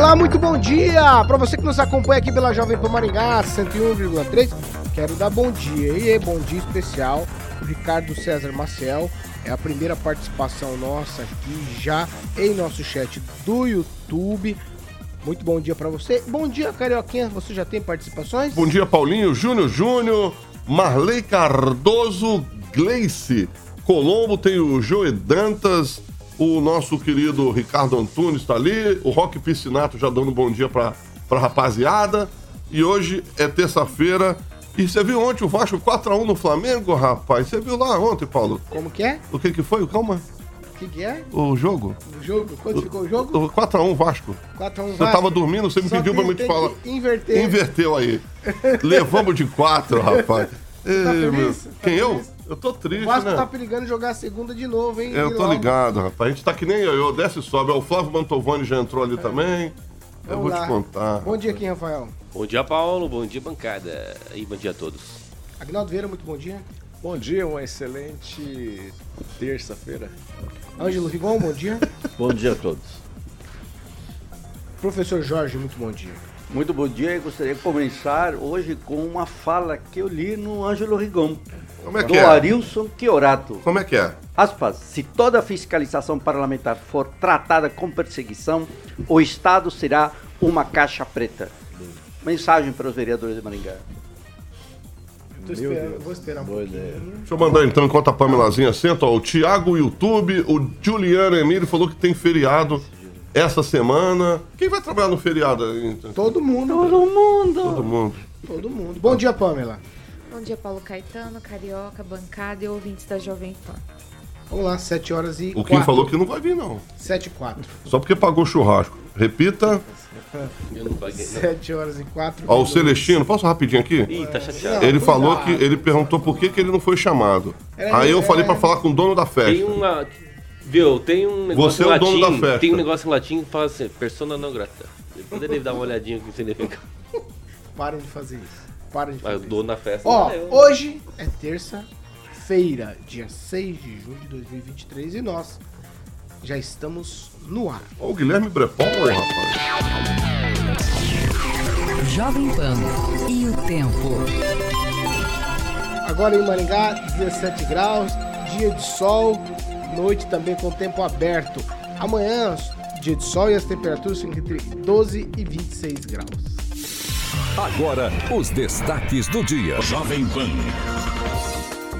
Olá, muito bom dia para você que nos acompanha aqui pela Jovem Pan Maringá 101,3. Quero dar bom dia e bom dia especial o Ricardo César Maciel. É a primeira participação nossa aqui já em nosso chat do YouTube. Muito bom dia para você. Bom dia, Carioquinha. Você já tem participações? Bom dia, Paulinho, Júnior Júnior, Marley Cardoso, Gleice, Colombo, tem o Joe Dantas, o nosso querido Ricardo Antunes está ali, o Rock Piscinato já dando bom dia para pra rapaziada. E hoje é terça-feira. E você viu ontem o Vasco 4x1 no Flamengo, rapaz? Você viu lá ontem, Paulo? Como que é? O que que foi? Calma. O que, que é? O jogo? O jogo? Quanto ficou o jogo? O 4x1 Vasco. 4x1 Você tava dormindo, você me Só pediu pra me te falar. que Inverter. Inverteu aí. Levamos de 4, rapaz. Ei, feliz? meu. Tá Quem feliz? Eu tô O triste, Vasco né? tá perigando jogar a segunda de novo, hein? Eu E tô logo. ligado, rapaz. A gente tá que nem eu, eu desce e sobe. Ó, O Flávio Mantovani já entrou ali também. Eu Vamos vou lá. te contar. Bom dia aqui, Rafael. Bom dia, Paulo. Bom dia, bancada. E bom dia a todos. Agnaldo Vieira, muito bom dia. Bom dia, uma excelente terça-feira. Ângelo Rigon, bom dia. Bom dia a todos. Professor Jorge, muito bom dia. Muito bom dia e gostaria de começar hoje com uma fala que eu li no Ângelo Rigon, Como é do que é? Arilson Chiorato. Como é que é? Aspas, se toda fiscalização parlamentar for tratada com perseguição, o Estado será uma caixa preta. Mensagem para os vereadores de Maringá. Esperando, vou esperar um Boa pouquinho. ideia. Deixa eu mandar então, enquanto a Pamelazinha senta, ó, o Thiago YouTube, o Juliano Emílio falou que tem feriado essa semana. Quem vai trabalhar no feriado? Todo mundo, Todo mundo! Todo mundo. todo mundo. Bom dia, Pamela. Bom dia, Paulo Caetano, Carioca, bancada e ouvintes da Jovem Pan. Vamos lá, 7 horas e O Kim 4. falou que não vai vir, não. 7 e 4. Só porque pagou churrasco. Repita. Eu não paguei. não. 7 horas e 4. Ó, o Celestino, posso rapidinho aqui? Ih, tá chateado. Ele cuidado. falou que ele perguntou por que, que ele não foi chamado. É, Aí eu é. falei pra falar com o dono da festa. Tem uma. Viu, tem um negócio Você é o dono latim. da festa. Tem um negócio em latim que fala assim, persona não grata. Depois ele dar uma olhadinha que significa. Parem de fazer isso. Parem de fazer isso. dono da festa. Ó, não é eu. hoje é terça-feira, dia 6 de junho de 2023 e nós já estamos no ar. Ó, o Guilherme Brepol, rapaz. Jovem Pan e o tempo. Agora em Maringá, 17 graus, dia de sol, noite também com tempo aberto. Amanhã, dia de sol e as temperaturas ficam entre 12 e 26 graus. Agora, os destaques do dia. Jovem Pan.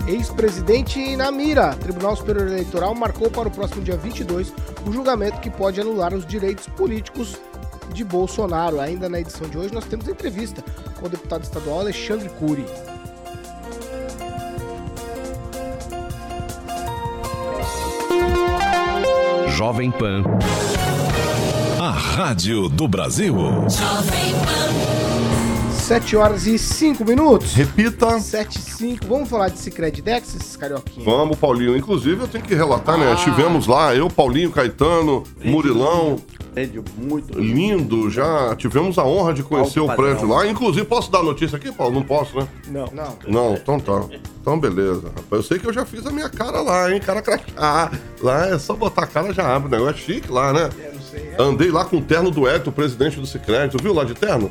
Ex-presidente na mira. Tribunal Superior Eleitoral marcou para o próximo dia 22 o julgamento que pode anular os direitos políticos de Bolsonaro. Ainda na edição de hoje, nós temos entrevista com o deputado estadual Alexandre Cury. Jovem Pan. A Rádio do Brasil. 7 horas e 5 minutos. Repita. 7 e 5. Vamos falar de Cicred Dexis, Carioquinha? Vamos, Paulinho. Inclusive, eu tenho que relatar, Ah. né? Estivemos lá, eu, Paulinho, Caetano, Murilão. Prédio muito lindo. Lindo, já tivemos a honra de conhecer Alto o prédio padrão. lá. Inclusive, posso dar notícia aqui, Paulo? Não posso, né? Não. Não. Não, então tá. Então beleza, rapaz. Eu sei que eu já fiz a minha cara lá, hein? Cara crachá. Ah, lá é só botar a cara já abre. O negócio é chique lá, né? É. Andei lá com o terno do o presidente do Cicred. Tu viu lá de terno?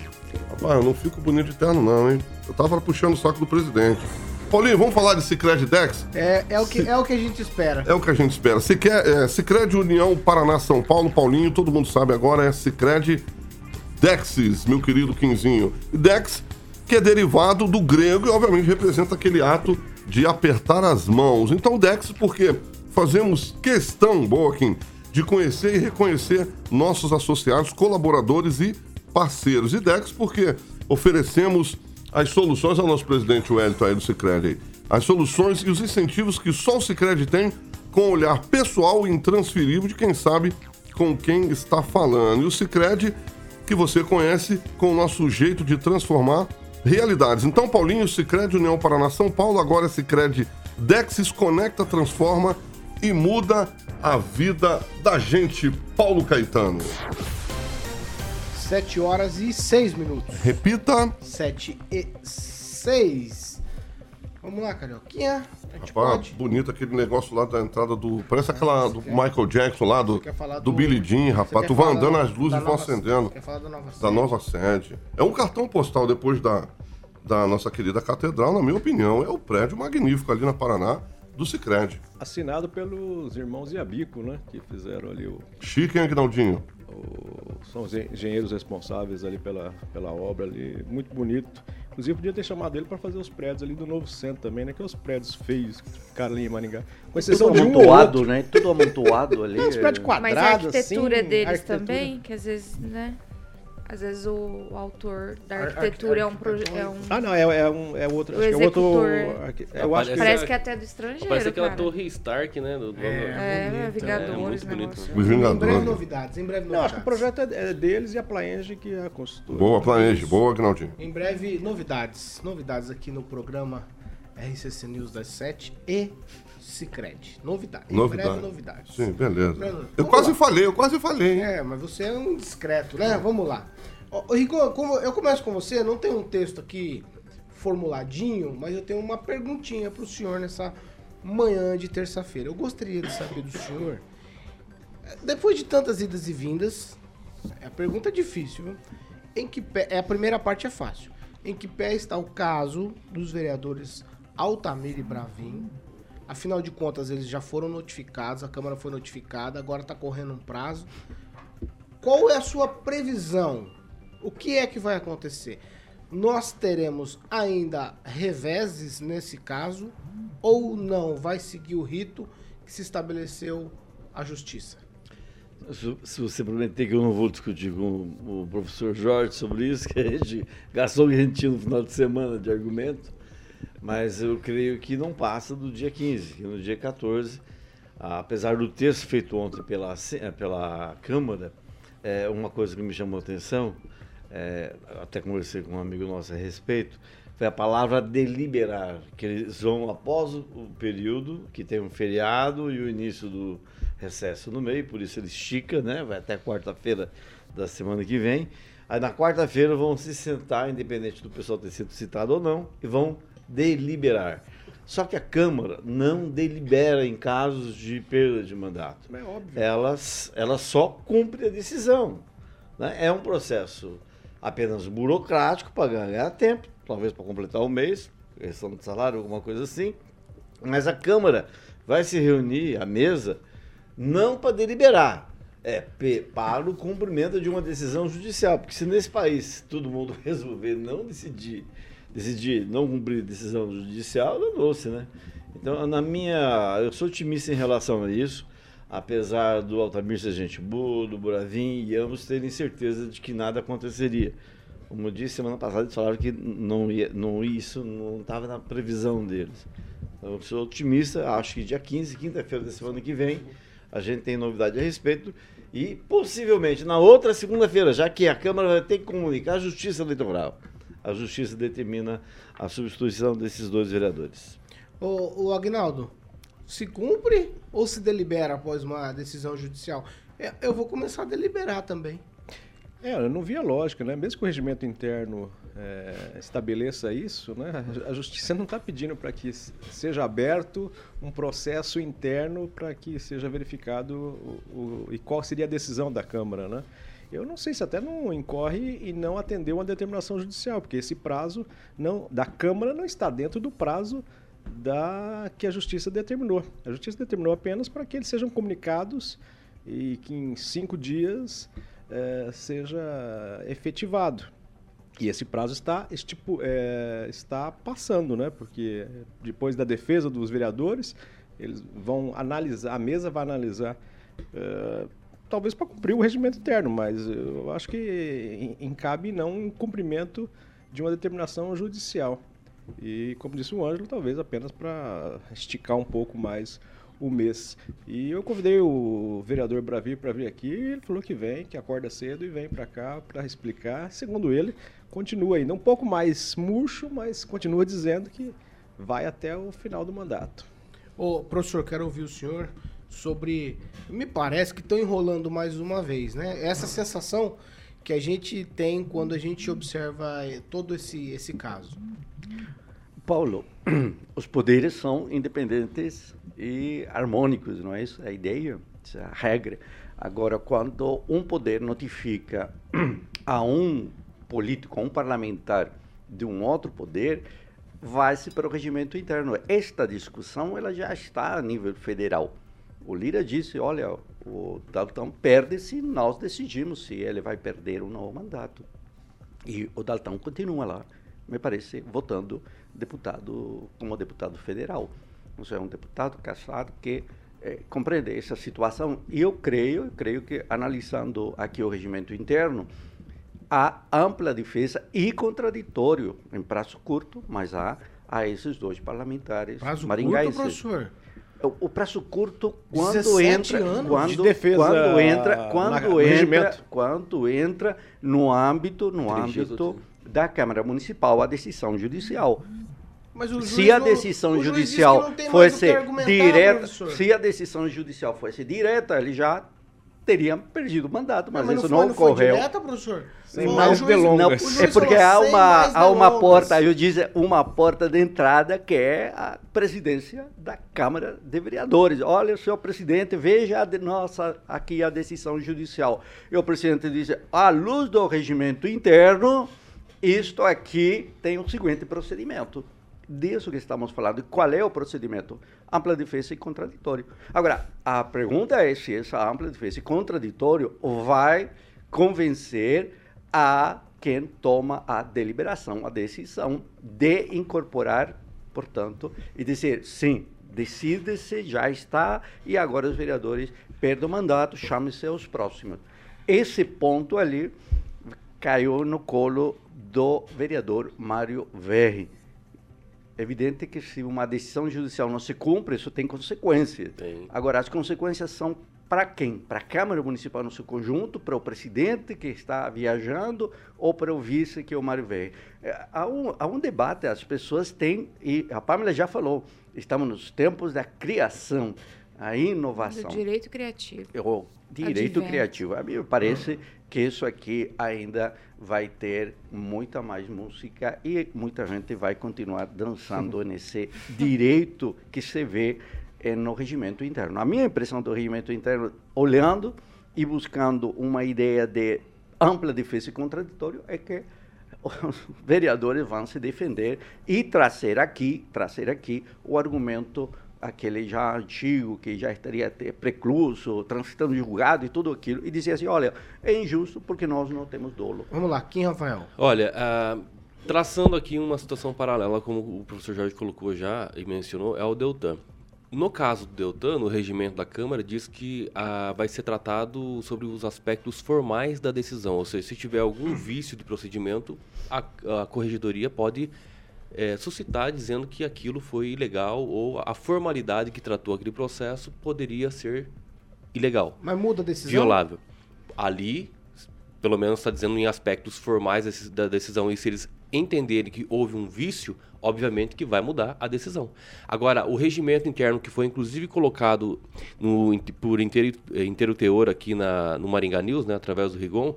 Rapaz, eu não fico bonito de terno, não, hein? Eu tava puxando o saco do presidente. Paulinho, vamos falar de Cicred Dex? É, é, o que, é o que a gente espera. É o que a gente espera. Se quer, é, Cicred União Paraná São Paulo, Paulinho, todo mundo sabe agora, é Cicred Dexis, meu querido Quinzinho. Dex, que é derivado do grego e obviamente representa aquele ato de apertar as mãos. Então Dex, porque fazemos questão, boa Kim, de conhecer e reconhecer nossos associados, colaboradores e parceiros. E Dex, porque oferecemos as soluções ao nosso presidente Wellington aí do Cicred. As soluções e os incentivos que só o Cicred tem com um olhar pessoal e intransferível de quem sabe com quem está falando. E o Cicred, que você conhece com o nosso jeito de transformar realidades. Então, Paulinho, Cicred União Paraná São Paulo, agora Cicred Dexis conecta, transforma e muda a vida da gente. Paulo Caetano. 7 horas e 6 minutos. Repita. 7 e 6. Vamos lá, Carioquinha. Rapaz, pode? bonito aquele negócio lá da entrada do. Parece aquela do Michael Jackson lá, do, quer do do- Billy Jean, rapaz. quer Tu vai andando, da- as luzes da vão acendendo. Quer falar da nova Da sede? nova sede. É um cartão postal depois da, da nossa querida catedral, na minha opinião. É o prédio magnífico ali na Paraná do Cicred. Assinado pelos irmãos Iabico, né? Que fizeram ali o, Chique, hein, Aguinaldinho? o- São os engenheiros responsáveis ali pela, pela obra ali. Muito bonito. Inclusive, podia ter chamado ele para fazer os prédios ali do novo centro também, né? Que é os prédios feios que ficaram ali em Maringá. Com exceção Tudo um amontoado, outro. né? Tudo amontoado ali. É, os prédios Mas a quadrados, arquitetura assim, deles arquitetura- também, que às vezes, né? Às vezes o, o autor da Ar- arquitetura é um, é um Ah, não, é, é um é outro. O Acho que é outro. executor. Eu acho que Parece que é até do estrangeiro, Parece aquela cara. torre Stark, né? Do, do- É, bonito, Vingadores, é muito bonito. Os Em breve Vingadores. novidades, em breve Não, novidades. acho que o projeto é é deles e a Plaenge que é a construtora. Boa, planeje. Boa, Aguinaldinho. Em breve, novidades. Novidades aqui no programa RCC News das 7 e Cicred. Novidade. Novidade. breve, novidades. Sim, beleza. Vamos Eu quase lá. falei, eu quase falei, hein? É, mas você é um discreto, né? Vamos lá. Ô, Rico, como eu começo com você, não tem um texto aqui formuladinho, mas eu tenho uma perguntinha pro senhor nessa manhã de terça-feira. Eu gostaria de saber do senhor, depois de tantas idas e vindas, a pergunta é difícil, viu? Em que pé, é, a primeira parte é fácil. Em que pé está o caso dos vereadores Altamir e Bravin? Afinal de contas, eles já foram notificados, a Câmara foi notificada, agora está correndo um prazo. Qual é a sua previsão? O que é que vai acontecer? Nós teremos ainda reveses nesse caso ou não? Vai seguir o rito que se estabeleceu a justiça? Se você prometer que eu não vou discutir com o professor Jorge sobre isso, que a gente gastou tinha no final de semana de argumento, mas eu creio que não passa do dia 15, que no dia 14, apesar do texto feito ontem pela, eh, pela Câmara, é, uma coisa que me chamou a atenção, é, até conversei com um amigo nosso a respeito, foi a palavra deliberar, que eles vão após o período, que tem um feriado e o início do recesso no meio, por isso ele estica, né? Vai até quarta-feira da semana que vem. Aí na quarta-feira vão se sentar, independente do pessoal ter sido citado ou não, e vão deliberar. Só que a Câmara não delibera em casos de perda de mandato É óbvio. elas, ela só cumpre a decisão. né? É um processo apenas burocrático para ganhar tempo, talvez para completar o mês, questão de salário, alguma coisa assim. Mas a Câmara vai se reunir à mesa não para deliberar, é para o cumprimento de uma decisão judicial. Porque se nesse país todo mundo resolver não decidir, decidir não cumprir decisão judicial, danou-se, né? Então, na minha. Eu sou otimista em relação a isso, apesar do Altamir ser gente boa, do Buravim e ambos terem certeza de que nada aconteceria. Como eu disse semana passada, eles falaram que não ia, não, isso não estava na previsão deles. Então, eu sou otimista, acho que dia 15, quinta-feira da semana que vem, a gente tem novidade a respeito. E possivelmente na outra segunda-feira, já que a Câmara vai ter que comunicar a Justiça Eleitoral. A Justiça determina a substituição desses dois vereadores. O, o Agnaldo, se cumpre ou se delibera após uma decisão judicial? É, Eu vou começar a deliberar também. É, eu não via lógica, né? Mesmo que o regimento interno é, estabeleça isso, né? A justiça não está pedindo para que seja aberto um processo interno para que seja verificado o, o- e qual seria a decisão da Câmara, né? Eu não sei se até não incorre e não atendeu uma determinação judicial, porque esse prazo não, da Câmara não está dentro do prazo da que a Justiça determinou. A Justiça determinou apenas para que eles sejam comunicados e que em cinco dias eh, seja efetivado. E esse prazo está, eh, está passando, né? Porque depois da defesa dos vereadores, eles vão analisar, a mesa vai analisar, eh, talvez para cumprir o regimento interno, mas eu acho que en- encabe não um cumprimento de uma determinação judicial. E, como disse o Ângelo, talvez apenas para esticar um pouco mais o mês. E eu convidei o vereador Bravi para vir aqui, e ele falou que vem, que acorda cedo e vem para cá para explicar. Segundo ele, continua ainda um pouco mais murcho, mas continua dizendo que vai até o final do mandato. Ô, professor, quero ouvir o senhor sobre. Me parece que estão enrolando mais uma vez, né? Essa sensação que a gente tem quando a gente observa eh, todo esse, esse caso. Paulo, os poderes são independentes e harmônicos, não é isso? A ideia, é a regra. Agora, quando um poder notifica a um político, a um parlamentar de um outro poder, vai-se para o regimento interno. Esta discussão ela já está a nível federal. O Lira disse, olha, o Dalton perde se nós decidimos se ele vai perder ou não o mandato. E o Dalton continua lá, me parece, votando deputado como deputado federal. Ou seja, é um deputado casado que é, compreende essa situação. E eu creio, eu creio que analisando aqui o regimento interno, há ampla defesa e contraditório em prazo curto, mas há a esses dois parlamentares Prazo maringaenses. curto, professor? O, prazo curto quando 17 entra quando, de defesa quando entra quando no entra regimento. quando entra no âmbito no dias âmbito da Câmara Municipal a decisão judicial. Mas o Se a decisão judicial não que fosse direta, se a decisão judicial fosse direta, ele já teria perdido o mandato, mas, Não, isso foi- não, foi ocorreu. direta, professor? Sem Foi- mais delongas. Não, é porque há "Sem uma, há uma delongas". porta, eu disse, uma porta de entrada que é a presidência da Câmara de Vereadores. Olha, senhor presidente, veja a de- nossa, aqui a decisão judicial. E o presidente disse, à luz do regimento interno, isto aqui tem o seguinte procedimento. Disso que estamos falando. Qual é o procedimento? Ampla defesa e contraditório. Agora, a pergunta é se essa ampla defesa e contraditório vai convencer a quem toma a deliberação, a decisão de incorporar, portanto, e dizer sim, decide-se, já está, e agora os vereadores perdem o mandato, chame-se os próximos. Esse ponto ali caiu no colo do vereador Mário Verri. É evidente que se uma decisão judicial não se cumpre, isso tem consequências. Tem. Agora, as consequências são para quem? Para a Câmara Municipal no seu conjunto, para o presidente que está viajando ou para o vice que é o Mário Verri. É, Há um, há um debate, as pessoas têm, e a Pamela já falou, estamos nos tempos da criação, a Do inovação direito criativo. o direito Advento. criativo. A mim me parece que isso aqui ainda vai ter muita mais música e muita gente vai continuar dançando nesse direito que se vê eh, no regimento interno. A minha impressão do regimento interno, olhando e buscando uma ideia de ampla defesa e contraditório, é que os vereadores vão se defender e trazer aqui, trazer aqui o argumento aquele já antigo, que já estaria até precluso, transitando julgado e tudo aquilo, e dizer assim, olha, é injusto porque nós não temos dolo. Vamos lá, Kim Rafael. Olha, ah, traçando aqui uma situação paralela, como o professor Jorge colocou já e mencionou, é o Deltan. No caso do Deltan, no regimento da Câmara, diz que ah, vai ser tratado sobre os aspectos formais da decisão, ou seja, se tiver algum vício de procedimento, a, a corregedoria pode eh, suscitar dizendo que aquilo foi ilegal ou a formalidade que tratou aquele processo poderia ser ilegal Mas muda a decisão? violável. Ali, pelo menos está dizendo em aspectos formais da decisão, e se eles entenderem que houve um vício, obviamente que vai mudar a decisão. Agora, o regimento interno, que foi inclusive colocado no, por inteiro, inteiro teor aqui na, no Maringá News, né, através do Rigon,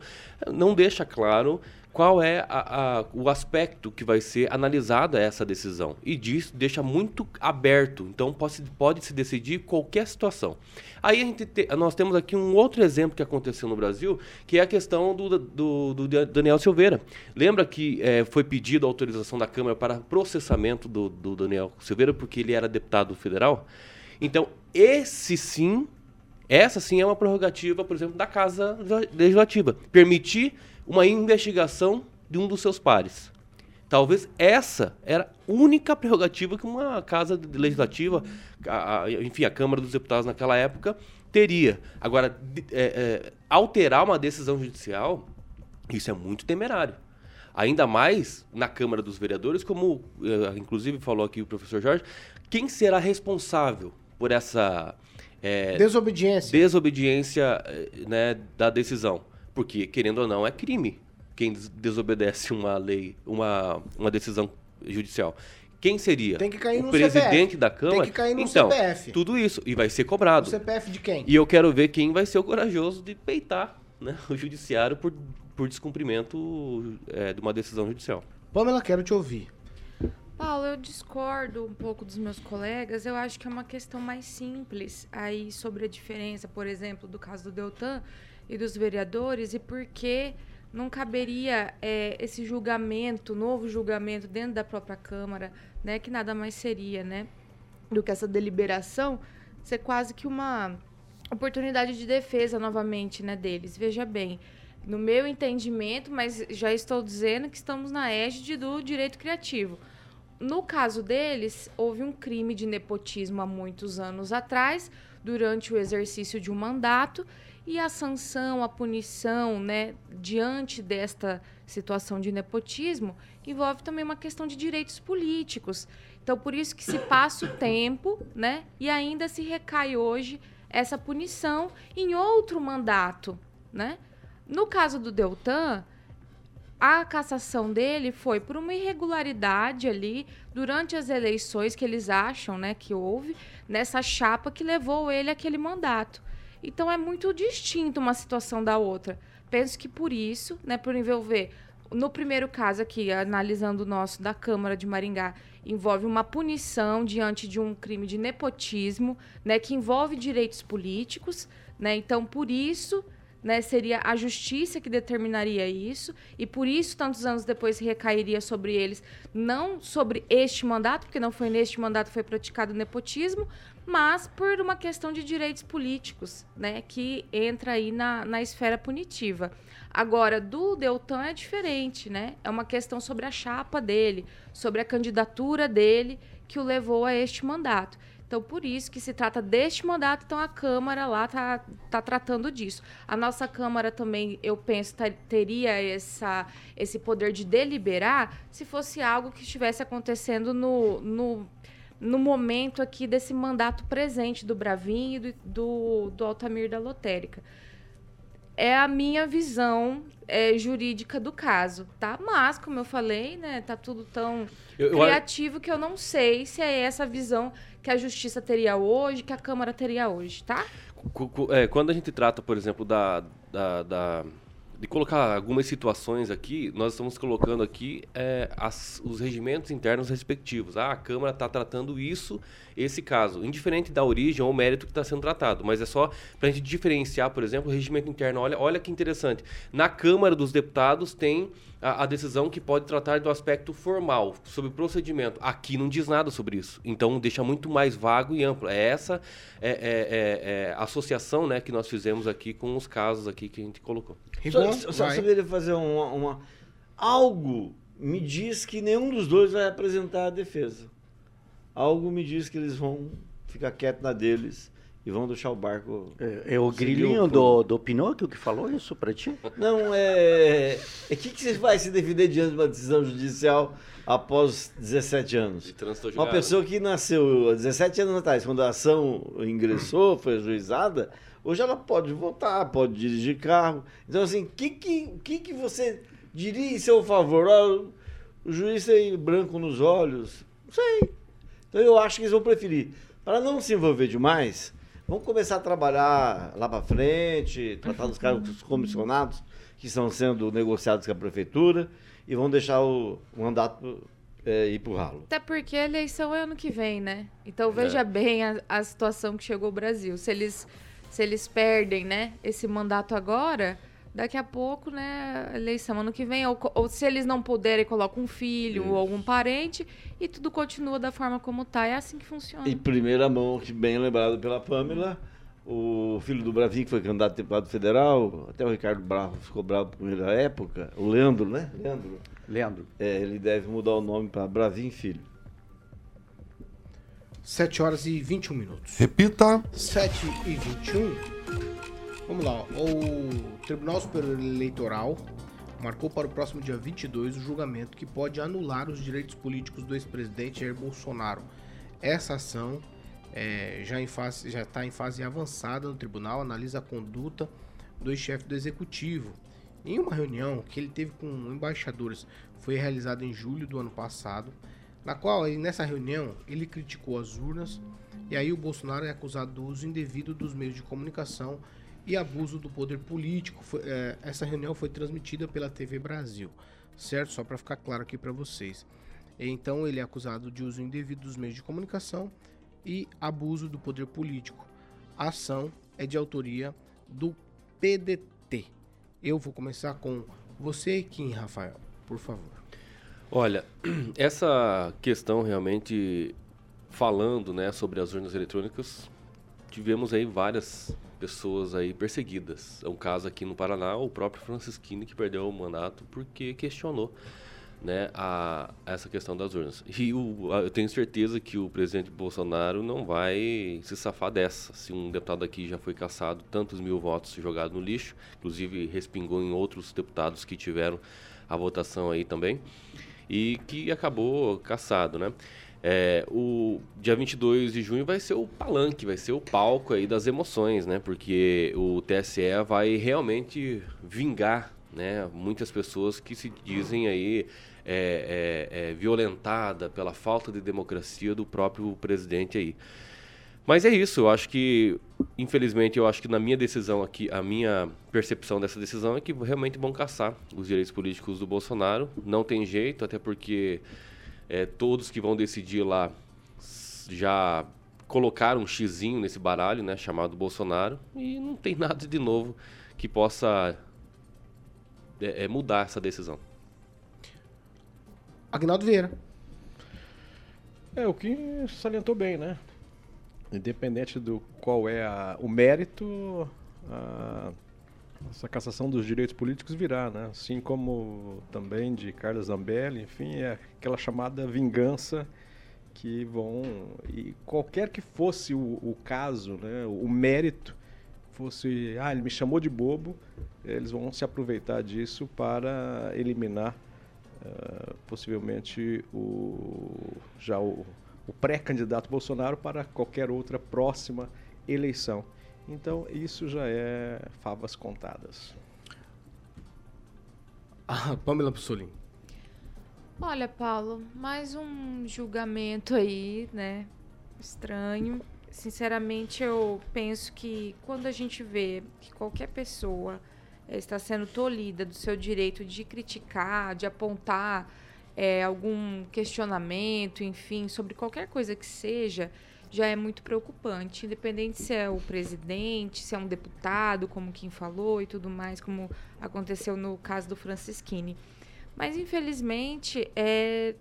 não deixa claro qual é a- a- o aspecto que vai ser analisada essa decisão. E disso deixa muito aberto, então pode, pode se decidir qualquer situação. Aí te- nós temos aqui um outro exemplo que aconteceu no Brasil, que é a questão do, do- do Daniel Silveira. Lembra que eh, foi pedido a autorização da Câmara para processamento do, do Daniel Silveira, porque ele era deputado federal? Então, esse sim essa sim é uma prerrogativa, por exemplo, da Casa Legislativa. Permitir uma investigação de um dos seus pares. Talvez essa era a única prerrogativa que uma Casa Legislativa, a- a- enfim, a Câmara dos Deputados naquela época, teria. Agora, de- é, é, alterar uma decisão judicial, isso é muito temerário. Ainda mais na Câmara dos Vereadores, como eh, inclusive falou aqui o professor Jorge, quem será responsável por essa é, Desobediência. desobediência eh, né, da decisão. Porque, querendo ou não, é crime quem des- desobedece uma lei, uma, uma decisão judicial. Quem seria? Tem que cair o no presidente CPF. da Câmara? Tem que cair no então, CPF. tudo isso. E vai ser O cobrado. CPF de quem? E eu quero ver quem vai ser o corajoso de peitar né, o judiciário por, por descumprimento é, de uma decisão judicial. Pamela, quero te ouvir. Paulo, eu discordo um pouco dos meus colegas. Eu acho que é uma questão mais simples aí sobre a diferença, por exemplo, do caso do Deltan e dos vereadores e por que não caberia eh, esse julgamento, novo julgamento dentro da própria Câmara, né, que nada mais seria, né, do que essa deliberação ser quase que uma oportunidade de defesa novamente, né, deles. Veja bem, no meu entendimento, mas já estou dizendo que estamos na égide do direito criativo. No caso deles, houve um crime de nepotismo há muitos anos atrás, durante o exercício de um mandato, e a sanção, a punição, né, diante desta situação de nepotismo, envolve também uma questão de direitos políticos. Então, por isso que se passa o tempo, né, e ainda se recai hoje essa punição em outro mandato, né? No caso do Deltan, a cassação dele foi por uma irregularidade ali durante as eleições que eles acham, né, que houve nessa chapa que levou ele àquele mandato. Então é muito distinto uma situação da outra. Penso que por isso, né, por envolver no primeiro caso aqui, analisando o nosso da Câmara de Maringá, envolve uma punição diante de um crime de nepotismo, né, que envolve direitos políticos, né? Então, por isso, né, seria a justiça que determinaria isso, e por isso, tantos anos depois, recairia sobre eles, não sobre este mandato, porque não foi neste mandato que foi praticado o nepotismo, mas por uma questão de direitos políticos, né, que entra aí na, na esfera punitiva. Agora, do Deltan é diferente, né? É uma questão sobre a chapa dele, sobre a candidatura dele que o levou a este mandato. Então, por isso que se trata deste mandato, então a Câmara lá está tá tratando disso. A nossa Câmara também, eu penso, ta- teria essa, esse poder de deliberar se fosse algo que estivesse acontecendo no, no, no momento aqui desse mandato presente do Bravinho e do, do, do Altamir da Lotérica é a minha visão é, jurídica do caso, tá? Mas, como eu falei, né, tá tudo tão Eu- eu- criativo que eu não sei se é essa visão que a justiça teria hoje, que a Câmara teria hoje, tá? É, quando a gente trata, por exemplo, da, da- da- de colocar algumas situações aqui, nós estamos colocando aqui é, as- os regimentos internos respectivos. Ah, a Câmara está tratando isso, esse caso, indiferente da origem ou mérito que está sendo tratado, mas é só para a gente diferenciar, por exemplo, o regimento interno. Olha, olha que interessante. Na Câmara dos Deputados tem a, a decisão que pode tratar do aspecto formal, sobre o procedimento. Aqui não diz nada sobre isso. Então deixa muito mais vago e amplo. É essa é, é- é- é associação né, que nós fizemos aqui com os casos aqui que a gente colocou. Só, só vai. saberia fazer uma, uma- Algo me diz que nenhum dos dois vai apresentar a defesa. Algo me diz que eles vão ficar quietos na deles e vão deixar o barco. É, é o grilinho o do, do Pinóquio que falou isso pra ti? Não, é. O que, que você vai se defender diante de uma decisão judicial após 17 anos? De trânsito Uma pessoa que nasceu há 17 anos atrás, quando a ação ingressou, foi ajuizada, hoje ela pode votar, pode dirigir carro. Então, assim, o que, que, que, que você diria em seu favor? O juiz tem branco nos olhos? Não sei. Então, eu acho que eles vão preferir. Para não se envolver demais, vamos começar a trabalhar lá para frente, tratar dos cargos comissionados que estão sendo negociados com a prefeitura e vão deixar o mandato é, ir para o ralo. Até porque a eleição é ano que vem, né? Então veja bem a, a situação que chegou o Brasil. Se eles, se eles perdem, né, esse mandato agora, daqui a pouco, né, a eleição ano que vem, ou, ou se eles não puderem, colocam um filho ou algum parente e tudo continua da forma como tá. É assim que funciona. Em primeira mão, que bem lembrado pela Pamela, o filho do Bravinho, que foi candidato a deputado federal, até o Ricardo Bravo ficou bravo por ele na época, o Leandro, né? Leandro. Leandro. É, ele deve mudar o nome para Bravinho Filho. 7 horas e 21 minutos. Repita. 7 e 21. Vamos lá. O Tribunal Superior Eleitoral marcou para o próximo dia 22 o julgamento que pode anular os direitos políticos do ex-presidente Jair Bolsonaro. Essa ação é, já está em fase avançada no tribunal, analisa a conduta do chefe do executivo. Em uma reunião que ele teve com embaixadores, foi realizada em julho do ano passado, na qual, nessa reunião, ele criticou as urnas, e aí o Bolsonaro é acusado do uso indevido dos meios de comunicação e abuso do poder político. Foi, é, essa reunião foi transmitida pela TV Brasil, certo? Só para ficar claro aqui para vocês. Então ele é acusado de uso indevido dos meios de comunicação e abuso do poder político. A ação é de autoria do PDT. Eu vou começar com você, Kim Rafael, por favor. Olha, essa questão realmente falando, né, sobre as urnas eletrônicas, tivemos aí várias pessoas aí perseguidas. É um caso aqui no Paraná, o próprio Francisquini que perdeu o mandato porque questionou né, a, essa questão das urnas. E o, eu tenho certeza que o presidente Bolsonaro não vai se safar dessa. Se um deputado aqui já foi caçado, tantos mil votos jogados no lixo, inclusive respingou em outros deputados que tiveram a votação aí também, e que acabou caçado, né? É, o dia 22 de junho vai ser o palanque, vai ser o palco aí das emoções, né? Porque o TSE vai realmente vingar, né? Muitas pessoas que se dizem aí é, é, é, violentada pela falta de democracia do próprio presidente aí. Mas é isso, eu acho que, infelizmente, eu acho que na minha decisão aqui, a minha percepção dessa decisão é que realmente vão caçar os direitos políticos do Bolsonaro. Não tem jeito, até porque é, todos que vão decidir lá já colocaram um xizinho nesse baralho, né, chamado Bolsonaro, e não tem nada de novo que possa é, é mudar essa decisão. Agnaldo Vieira. É, o que salientou bem, né? Independente do qual é a, o mérito, a, essa cassação dos direitos políticos virá, né? Assim como também de Carlos Zambelli, enfim, é aquela chamada vingança que vão e qualquer que fosse o, o caso, né, o mérito fosse, ah, ele me chamou de bobo, eles vão se aproveitar disso para eliminar uh, possivelmente o, já o, o pré-candidato Bolsonaro para qualquer outra próxima eleição. Então isso já é favas contadas. Ah, Pamela Bussolini. Olha, Paulo, mais um julgamento aí, né? Estranho. Sinceramente, eu penso que quando a gente vê que qualquer pessoa está sendo tolhida do seu direito de criticar, de apontar é, algum questionamento, enfim, sobre qualquer coisa que seja, já é muito preocupante, independente se é o presidente, se é um deputado, como quem falou e tudo mais, como aconteceu no caso do Francisquini. Mas, infelizmente, é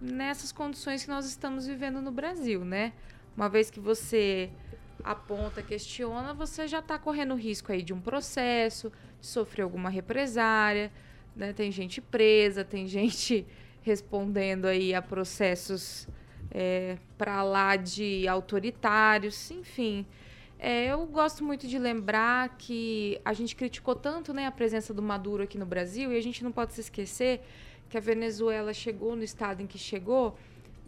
nessas condições que nós estamos vivendo no Brasil, né? Uma vez que você aponta, questiona, você já está correndo risco aí de um processo, de sofrer alguma represária, né? Tem gente presa, tem gente respondendo aí a processos é, para lá de autoritários, enfim. É, eu gosto muito de lembrar que a gente criticou tanto né, a presença do Maduro aqui no Brasil e a gente não pode se esquecer que a Venezuela chegou no estado em que chegou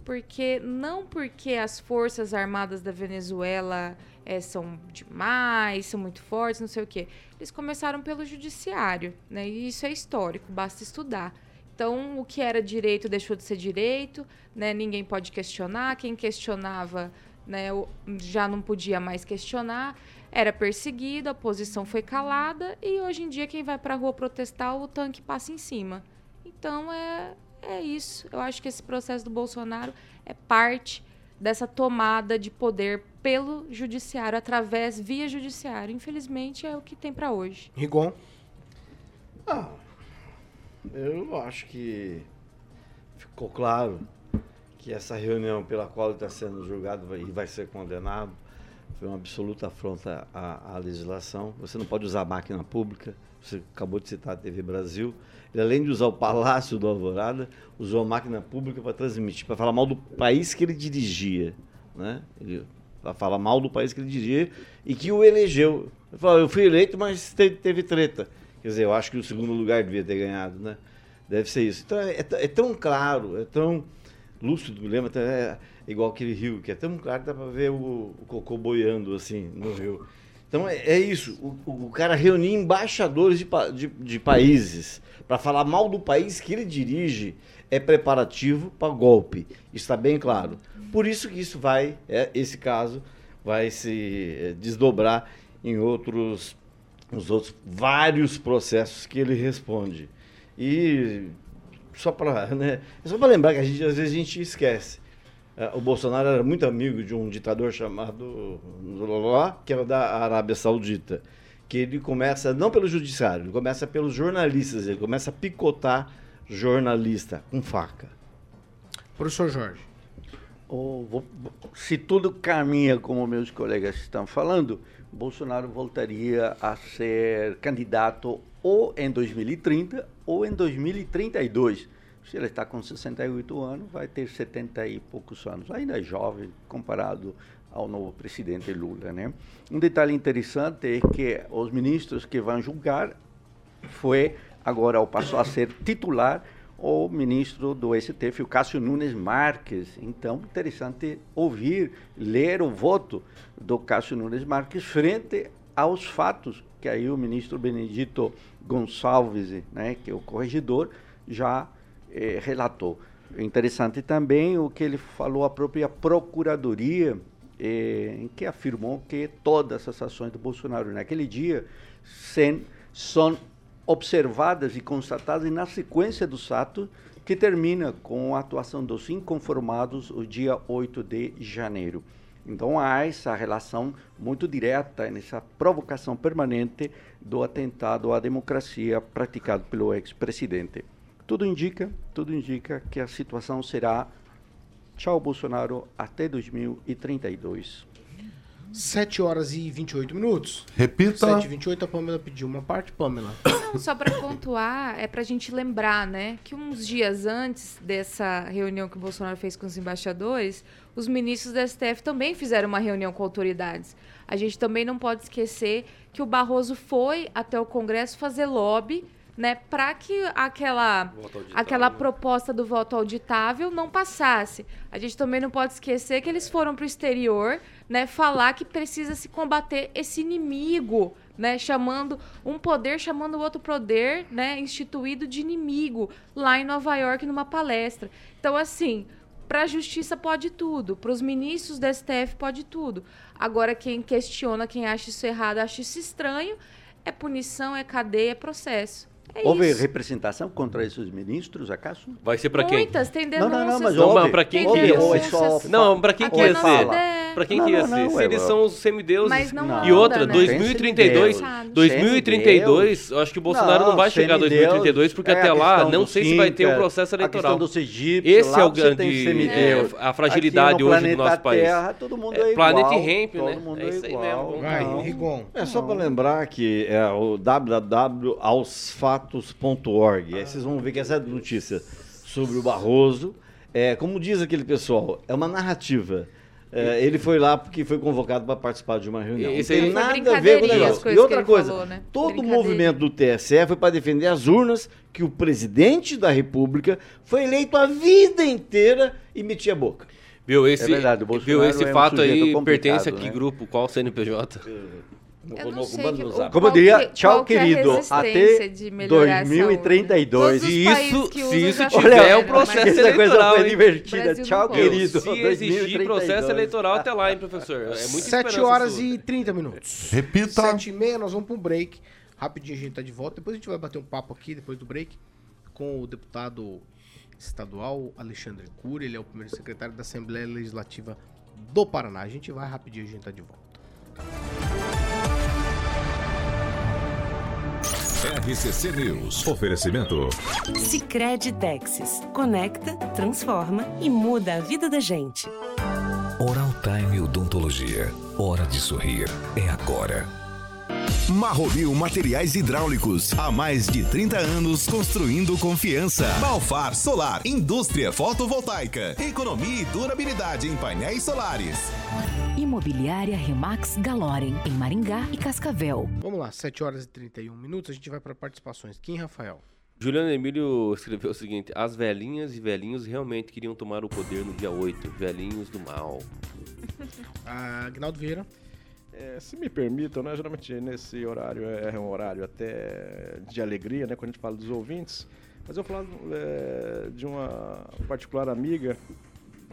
porque não porque as forças armadas da Venezuela é, são demais, são muito fortes, não sei o quê. Eles começaram pelo judiciário, né? E isso é histórico, basta estudar. Então, o que era direito deixou de ser direito, né? Ninguém pode questionar. Quem questionava, né, já não podia mais questionar. Era perseguido, a oposição foi calada e hoje em dia quem vai para a rua protestar, o tanque passa em cima. Então, é é isso. Eu acho que esse processo do Bolsonaro é parte dessa tomada de poder pelo judiciário, através via judiciário. Infelizmente é o que tem para hoje. Rigon. Ah, eu acho que ficou claro que essa reunião pela qual ele está sendo julgado e vai ser condenado foi uma absoluta afronta à, à legislação. Você não pode usar máquina pública. Você acabou de citar a TV Brasil. Ele, além de usar o Palácio do Alvorada, usou a máquina pública para transmitir, para falar mal do país que ele dirigia. Né? para falar mal do país que ele dirigia e que o elegeu. Ele falou, eu fui eleito, mas teve, teve, treta. Quer dizer, eu acho que o segundo lugar devia ter ganhado, né? Deve ser isso. Então, é, é, é tão claro, é tão lúcido, lembra? Até é igual aquele rio, que é tão claro dá para ver o, o, cocô boiando assim no rio. Então é, é isso, o, o, cara reunir embaixadores de, de, de países para falar mal do país que ele dirige é preparativo para golpe. Está bem claro. Por isso que isso vai, é, esse caso, vai se é, desdobrar em outros, nos outros vários processos que ele responde. E só para, né, só para lembrar que a gente, às vezes a gente esquece. É, o Bolsonaro era muito amigo de um ditador chamado que era da Arábia Saudita, que ele começa não pelo judiciário, ele começa pelos jornalistas, ele começa a picotar jornalista com faca. Professor Jorge. Oh, vou, se tudo caminha como meus colegas estão falando, Bolsonaro voltaria a ser candidato ou em 2030 ou em 2032. Se ele está com 68 anos, vai ter 70 e poucos anos. Ainda é jovem comparado ao novo presidente Lula, né? Um detalhe interessante é que os ministros que vão julgar foi agora passou a ser titular o ministro do STF, o Cássio Nunes Marques. Então, interessante ouvir, ler o voto do Cássio Nunes Marques frente aos fatos que aí o ministro Benedito Gonçalves, né, que é o corregedor, já eh, relatou. Interessante também o que ele falou a própria procuradoria, eh, em que afirmou que todas as ações do Bolsonaro naquele dia sem, são observadas e constatadas na sequência dos atos que termina com a atuação dos inconformados o dia 8 de janeiro. Então há essa relação muito direta nessa provocação permanente do atentado à democracia praticado pelo ex-presidente. Tudo indica, tudo indica que a situação será tchau Bolsonaro até 2032. 7 horas e 28 minutos. Repita. 7 e 28, a Pamela pediu uma parte, Pamela. Não, só para pontuar, é para a gente lembrar, né, que uns dias antes dessa reunião que o Bolsonaro fez com os embaixadores, os ministros da STF também fizeram uma reunião com autoridades. A gente também não pode esquecer que o Barroso foi até o Congresso fazer lobby né, para que aquela, aquela proposta do voto auditável não passasse. A gente também não pode esquecer que eles foram para o exterior né, falar que precisa se combater esse inimigo, né, chamando um poder chamando o outro poder, né, instituído de inimigo lá em Nova York numa palestra. Então assim, para a justiça pode tudo, para os ministros da STF pode tudo. Agora quem questiona, quem acha isso errado, acha isso estranho, é punição, é cadeia, é processo. É houve isso. representação contra esses ministros, acaso? Vai ser para quem? Muitas, tem Não, denúncias. não, não, mas Não, houve. mas pra quem que ia ser? só- Não, pra quem Aqui que ia ser? Pra quem Não, que ia não, ser? não, Se eles são os semideuses. Mas não Não. E outra, anda, né? 2032, Semideus. 2032, eu acho que o Bolsonaro não, vai chegar a semideus 2032, porque é até a lá não sei se vai ter um processo A eleitoral. questão dos egípcios, Esse é o grande- é, a fragilidade hoje do planeta nosso país. Terra, todo mundo É, é, igual. Hemp, todo né? mundo É isso aí mesmo. Vai, Não. Rigon. É só para lembrar que é o www.aosfatos.org. Aí vocês vão ver que essa notícia sobre o Barroso, é, como diz aquele pessoal, é uma narrativa. É, ele foi lá porque foi convocado para participar de uma reunião. Não aí- tem nada a ver com o negócio. E outra coisa, falou, né? todo o movimento do TSE foi para defender as urnas que o presidente da República foi eleito a vida inteira e metia a boca. Viu, esse, É verdade, o viu, esse é um fato aí complicado, pertence a que né? grupo? Qual CNPJ? Eu não sei que, o-. Como eu diria, tchau, é querido, até de melhorar a saúde, né? 2032. Todos os Se países isso- se isso tiver, é o mas- processo Essa coisa eleitoral, foi hein? divertida. Brasil Tchau, querido. Se exigir 2032. processo eleitoral até lá, hein, professor? É muito 7 esperança horas sua. e 30 minutos. Repita. 7 e meia, nós vamos para um break. Rapidinho a gente tá de volta. Depois a gente vai bater um papo aqui, depois do break, com o deputado estadual Alexandre Cury. Ele é o primeiro secretário da Assembleia Legislativa do Paraná. A gente vai rapidinho, a gente tá de volta. RCC News. Oferecimento. Sicredi Texas. Conecta, transforma e muda a vida da gente. Oral Time Odontologia. Hora de sorrir. É agora. Marromil Materiais Hidráulicos. Há mais de 30 anos construindo confiança. Balfar Solar. Indústria fotovoltaica. Economia e durabilidade em painéis solares. Imobiliária Remax Galorem, em Maringá e Cascavel. Vamos lá, 7 horas e 31 minutos. A gente vai para participações. Kim Rafael. Juliano Emílio escreveu o seguinte: As velhinhas e velhinhos realmente queriam tomar o poder no dia 8. Velhinhos do mal. Ah, Agnaldo Vieira. É, se me permitam, né, geralmente nesse horário é um horário até de alegria, né, quando a gente fala dos ouvintes, mas eu falar é, de uma particular amiga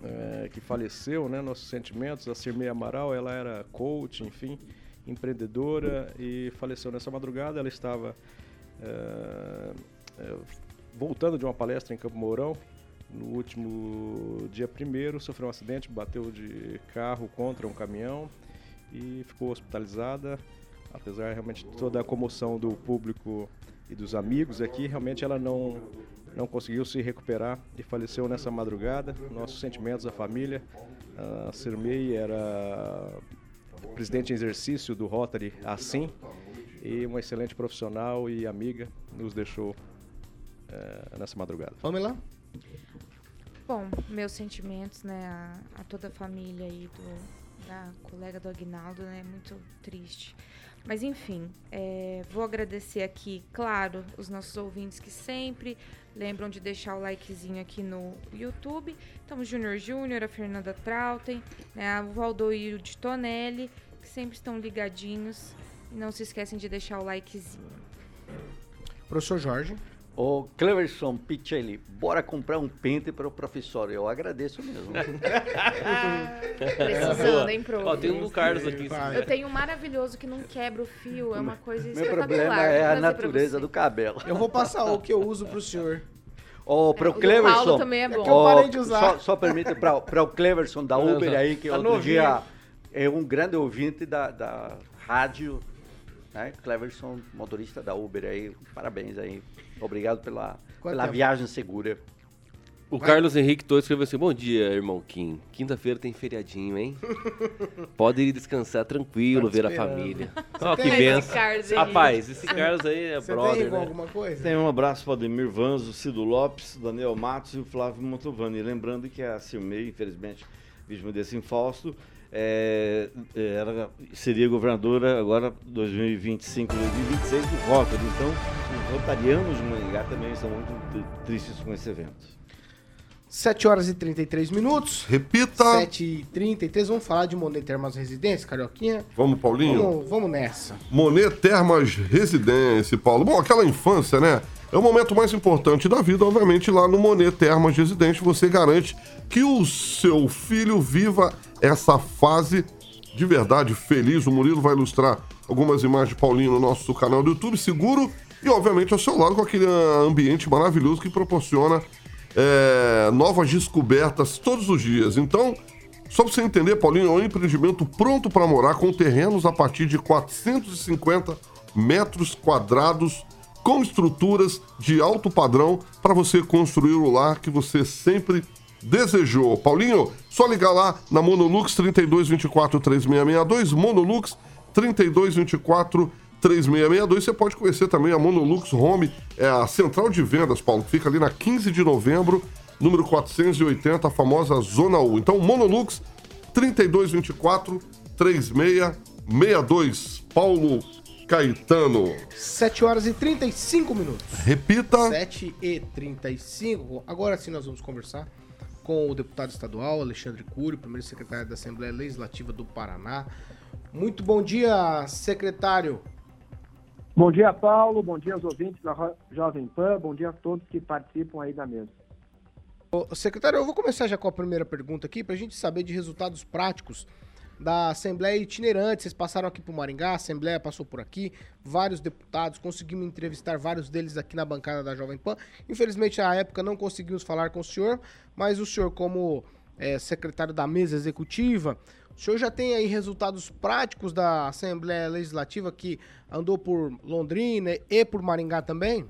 é, que faleceu, né, nossos sentimentos, a Cirmei Amaral, ela era coach, enfim, empreendedora e faleceu nessa madrugada, ela estava é, é, voltando de uma palestra em Campo Mourão, no último dia primeiro, sofreu um acidente, bateu de carro contra um caminhão, e ficou hospitalizada. Apesar realmente de toda a comoção do público e dos amigos aqui, realmente ela não não conseguiu se recuperar e faleceu nessa madrugada. Nossos sentimentos à família. A Sirmei era presidente em exercício do Rotary assim e uma excelente profissional e amiga nos deixou é, nessa madrugada. Vamos lá. Bom, meus sentimentos, né, a, a toda a família aí do da colega do Agnaldo, né? Muito triste. Mas enfim, é, vou agradecer aqui, claro, os nossos ouvintes que sempre lembram de deixar o likezinho aqui no YouTube. Então, o Júnior Júnior, a Fernanda Trautem, né, o Valdoiro de Tonelli, que sempre estão ligadinhos. E não se esquecem de deixar o likezinho. Professor Jorge. Ô, Cleverson Picelli, bora comprar um pente para o professor. Eu agradeço mesmo. Precisando, hein, pro? Ó, tem um do Carlos aqui. Eu tenho um maravilhoso que não quebra o fio, é uma coisa Meu espetacular. problema é a natureza do cabelo. Eu vou passar o que eu uso pro senhor. Ô, pro É, o Cleverson. Paulo também é bom. É que eu parei de usar. Só, só permite para o Cleverson da Uber aí, que Tá outro novinho. dia é um grande ouvinte da, da rádio. Né? Cleverson, motorista da Uber aí. Parabéns aí. Obrigado pela, pela tempo? viagem segura. O Carlos Henrique Torres escreveu assim: Bom dia, irmão Kim. Quinta-feira tem feriadinho, hein? Pode ir descansar tranquilo, Tá ver a família. Ó, que tem- benção. Rapaz, esse Carlos aí é Você tem brother, igual né? alguma coisa? Tem um abraço para o Ademir Vanzo, Cido Lopes, Daniel Matos e o Flávio Montovani. Lembrando que a Silmei, infelizmente, vítima desse infausto, é, é, era, seria governadora agora 2025, 2026 do Rotary. Então, os rotarianos de Maringá também estão muito tri- tristes com esse evento. 7 horas e 33 minutos. Repita. 7 e 33 Vamos falar de Monet Termas Residência, Carioquinha? Vamos, Paulinho. Vamos, vamos nessa. Monet Termas Residência, Paulo. Bom, aquela infância, né? É o momento mais importante da vida, obviamente, lá no Monet Termas Residente você garante que o seu filho viva essa fase de verdade feliz. O Murilo vai ilustrar algumas imagens de Paulinho no nosso canal do YouTube, seguro e, obviamente, ao seu lado com aquele ambiente maravilhoso que proporciona é, novas descobertas todos os dias. Então, só pra você entender, Paulinho, é um empreendimento pronto para morar com terrenos a partir de 450 metros quadrados com estruturas de alto padrão para você construir o lar que você sempre desejou. Paulinho, só ligar lá na Monolux 3224 3662, Monolux 3224 3662. Você pode conhecer também a Monolux Home, é a central de vendas, Paulo, que fica ali na 15 de novembro, número 480, a famosa Zona U. Então, Monolux 3224 3662. Paulo Caetano. 7 horas e 35 minutos. Repita. 7 e 35. Agora sim nós vamos conversar com o deputado estadual Alexandre Cury, primeiro secretário da Assembleia Legislativa do Paraná. Muito bom dia, secretário. Bom dia, Paulo. Bom dia aos ouvintes da Jovem Pan. Bom dia a todos que participam aí da mesa. Ô, secretário, eu vou começar já com a primeira pergunta aqui, para a gente saber de resultados práticos da Assembleia itinerante. Vocês passaram aqui por Maringá, a Assembleia passou por aqui, vários deputados, conseguimos entrevistar vários deles aqui na bancada da Jovem Pan. Infelizmente, na época, não conseguimos falar com o senhor, mas o senhor, como é, secretário da mesa executiva, o senhor já tem aí resultados práticos da Assembleia Legislativa que andou por Londrina e por Maringá também?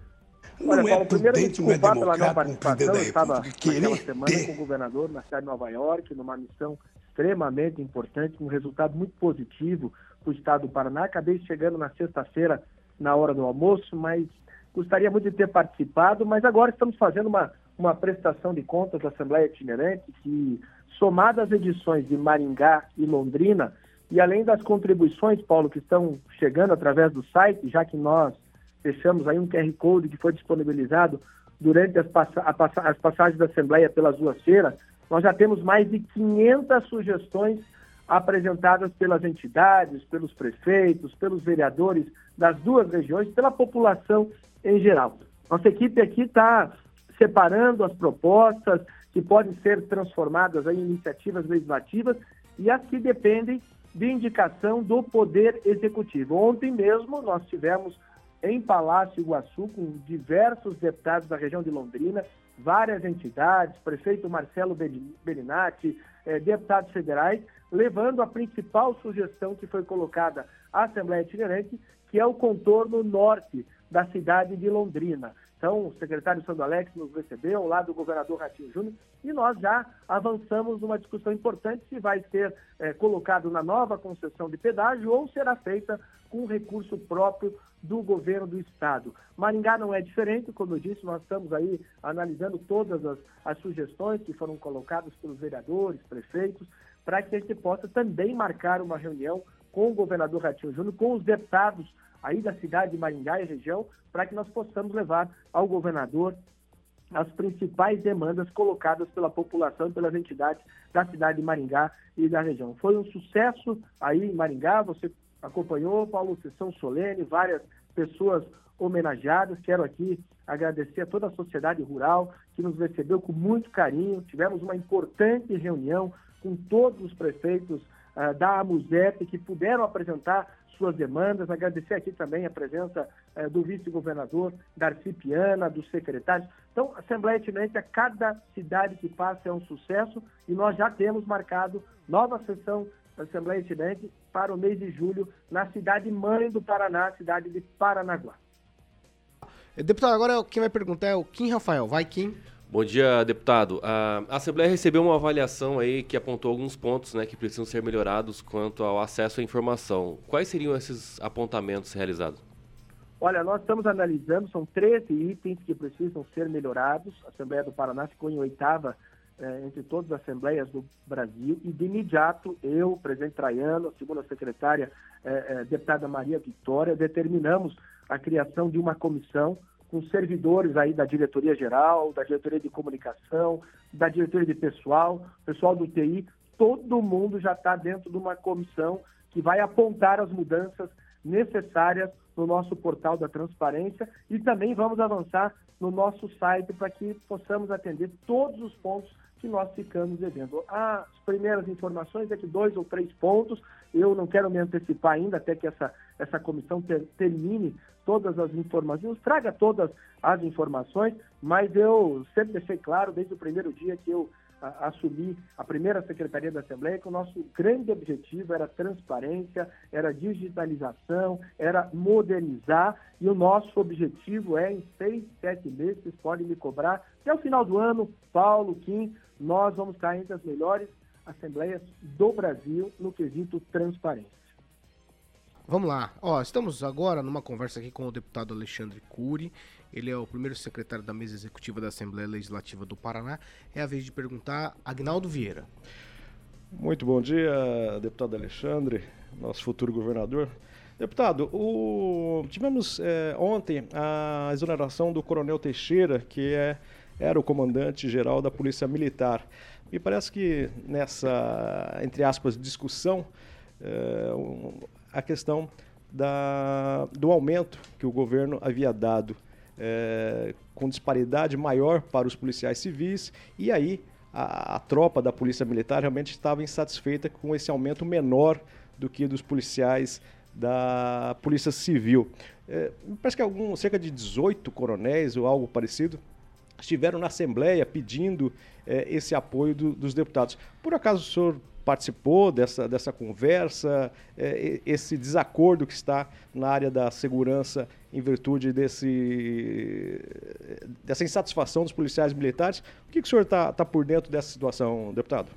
Olha, Não é Paulo, primeiro me prudente, não é desculpar pela não um participação. presidente Eu da estava República querer naquela semana ter- com o governador na cidade de Nova York, numa missão extremamente importante, um resultado muito positivo para o estado do Paraná. Acabei chegando na sexta-feira, na hora do almoço, mas gostaria muito de ter participado. Mas agora estamos fazendo uma, uma prestação de contas da Assembleia Itinerante que, somada às edições de Maringá e Londrina, e além das contribuições, Paulo, que estão chegando através do site, já que nós fechamos aí um QR Code que foi disponibilizado durante as, passa as passagens da Assembleia pelas duas feiras, nós já temos mais de 500 sugestões apresentadas pelas entidades, pelos prefeitos, pelos vereadores das duas regiões, pela população em geral. Nossa equipe aqui está separando as propostas que podem ser transformadas em iniciativas legislativas e as que dependem de indicação do Poder Executivo. Ontem mesmo nós tivemos em Palácio Iguaçu com diversos deputados da região de Londrina, várias entidades, prefeito Marcelo Belinati, eh, deputados federais, levando a principal sugestão que foi colocada à Assembleia Itinerante, que é o contorno norte da cidade de Londrina. Então, o secretário Sandro Alex nos recebeu, lá do governador Ratinho Júnior, e nós já avançamos numa discussão importante se vai ser é, colocado na nova concessão de pedágio ou será feita com recurso próprio do governo do estado. Maringá não é diferente, como eu disse, nós estamos aí analisando todas as, as sugestões que foram colocadas pelos vereadores, prefeitos, para que a gente possa também marcar uma reunião com o governador Ratinho Júnior, com os deputados aí da cidade de Maringá e região, para que nós possamos levar ao governador as principais demandas colocadas pela população e pelas entidades da cidade de Maringá e da região. Foi um sucesso aí em Maringá, você acompanhou, Paulo, sessão solene, várias pessoas homenageadas. Quero aqui agradecer a toda a sociedade rural que nos recebeu com muito carinho. Tivemos uma importante reunião com todos os prefeitos uh, da AMUSEP que puderam apresentar suas demandas. Agradecer aqui também a presença uh, do vice-governador Darcy Piana, dos secretários. Então, Assembleia Itinerante, a cada cidade que passa é um sucesso e nós já temos marcado nova sessão Assembleia Itinerante para o mês de julho na cidade mãe do Paraná, cidade de Paranaguá. Deputado, agora quem vai perguntar é o Kim Rafael. Vai, Kim. Bom dia, deputado. A Assembleia recebeu uma avaliação aí que apontou alguns pontos né, que precisam ser melhorados quanto ao acesso à informação. Quais seriam esses apontamentos realizados? Olha, nós estamos analisando, são 13 itens que precisam ser melhorados. A Assembleia do Paraná ficou em oitava eh, entre todas as assembleias do Brasil. E de imediato eu, presidente Traiano, segunda secretária, eh, eh, deputada Maria Vitória, determinamos a criação de uma comissão com servidores aí da diretoria geral, da diretoria de comunicação, da diretoria de pessoal, pessoal do TI, todo mundo já está dentro de uma comissão que vai apontar as mudanças necessárias no nosso portal da transparência. E também vamos avançar no nosso site para que possamos atender todos os pontos que nós ficamos devendo. As primeiras informações é que dois ou três pontos, eu não quero me antecipar ainda até que essa, essa comissão ter, termine todas as informações, traga todas as informações, mas eu sempre deixei claro desde o primeiro dia que eu a, assumi a primeira secretaria da Assembleia que o nosso grande objetivo era transparência, era digitalização, era modernizar e o nosso objetivo é em seis, sete meses, vocês podem me cobrar, até o final do ano, Paulo, Kim, nós vamos estar entre as melhores assembleias do Brasil no quesito transparência. Vamos lá. Ó, estamos agora numa conversa aqui com o deputado Alexandre Cury. Ele é o primeiro secretário da mesa executiva da Assembleia Legislativa do Paraná. É a vez de perguntar Agnaldo Vieira. Muito bom dia, deputado Alexandre, nosso futuro governador. Deputado, o... tivemos é, ontem a exoneração do Coronel Teixeira, que é, era o comandante-geral da Polícia Militar. Me parece que nessa, entre aspas, discussão, é, a questão da, do aumento que o governo havia dado é, com disparidade maior para os policiais civis, e aí a, a, tropa da Polícia Militar realmente estava insatisfeita com esse aumento menor do que dos policiais da Polícia Civil. É, parece que algum, cerca de 18 coronéis ou algo parecido estiveram na Assembleia pedindo é, esse apoio do, dos deputados. Por acaso o senhor participou dessa, dessa conversa, é, esse desacordo que está na área da segurança em virtude desse, dessa insatisfação dos policiais militares. O que, que o senhor está tá por dentro dessa situação, deputado?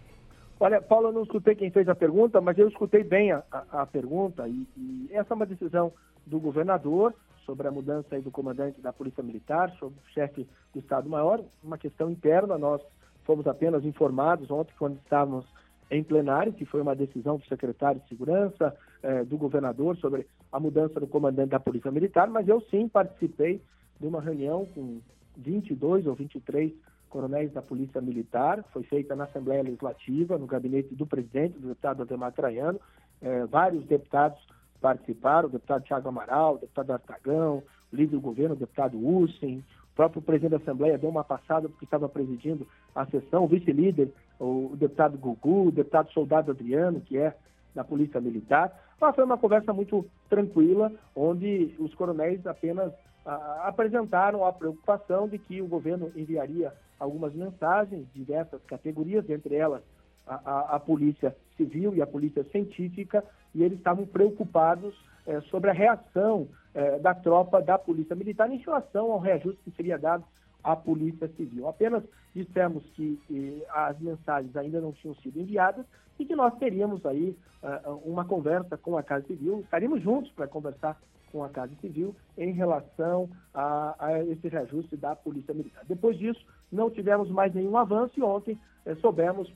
Olha, Paulo, eu não escutei quem fez a pergunta, mas eu escutei bem a, a, a pergunta e, e, essa é uma decisão do governador sobre a mudança do comandante da Polícia Militar, sobre o chefe do Estado-Maior, uma questão interna, nós fomos apenas informados ontem quando estávamos em plenário, que foi uma decisão do secretário de Segurança, eh, do governador, sobre a mudança do comandante da Polícia Militar, mas eu sim participei de uma reunião com 22 ou 23 coronéis da Polícia Militar, foi feita na Assembleia Legislativa, no gabinete do presidente, do deputado Ademar Traiano, eh, vários deputados participaram, o deputado Tiago Amaral, o deputado Artagão, o líder do governo, o deputado Ussen, o próprio presidente da Assembleia deu uma passada porque estava presidindo a sessão, o vice-líder, o deputado Gugu, o deputado Soldado Adriano, que é da Polícia Militar. Mas foi uma conversa muito tranquila, onde os coronéis apenas ah, apresentaram a preocupação de que o governo enviaria algumas mensagens de diversas categorias, entre elas a, a, a Polícia Civil e a Polícia Científica, e eles estavam preocupados eh, sobre a reação eh, da tropa da Polícia Militar em relação ao reajuste que seria dado à Polícia Civil. Apenas dissemos que as mensagens ainda não tinham sido enviadas e que nós teríamos aí uh, uma conversa com a Casa Civil, estaríamos juntos para conversar com a Casa Civil em relação a, a, esse reajuste da Polícia Militar. Depois disso, não tivemos mais nenhum avanço e ontem eh, soubemos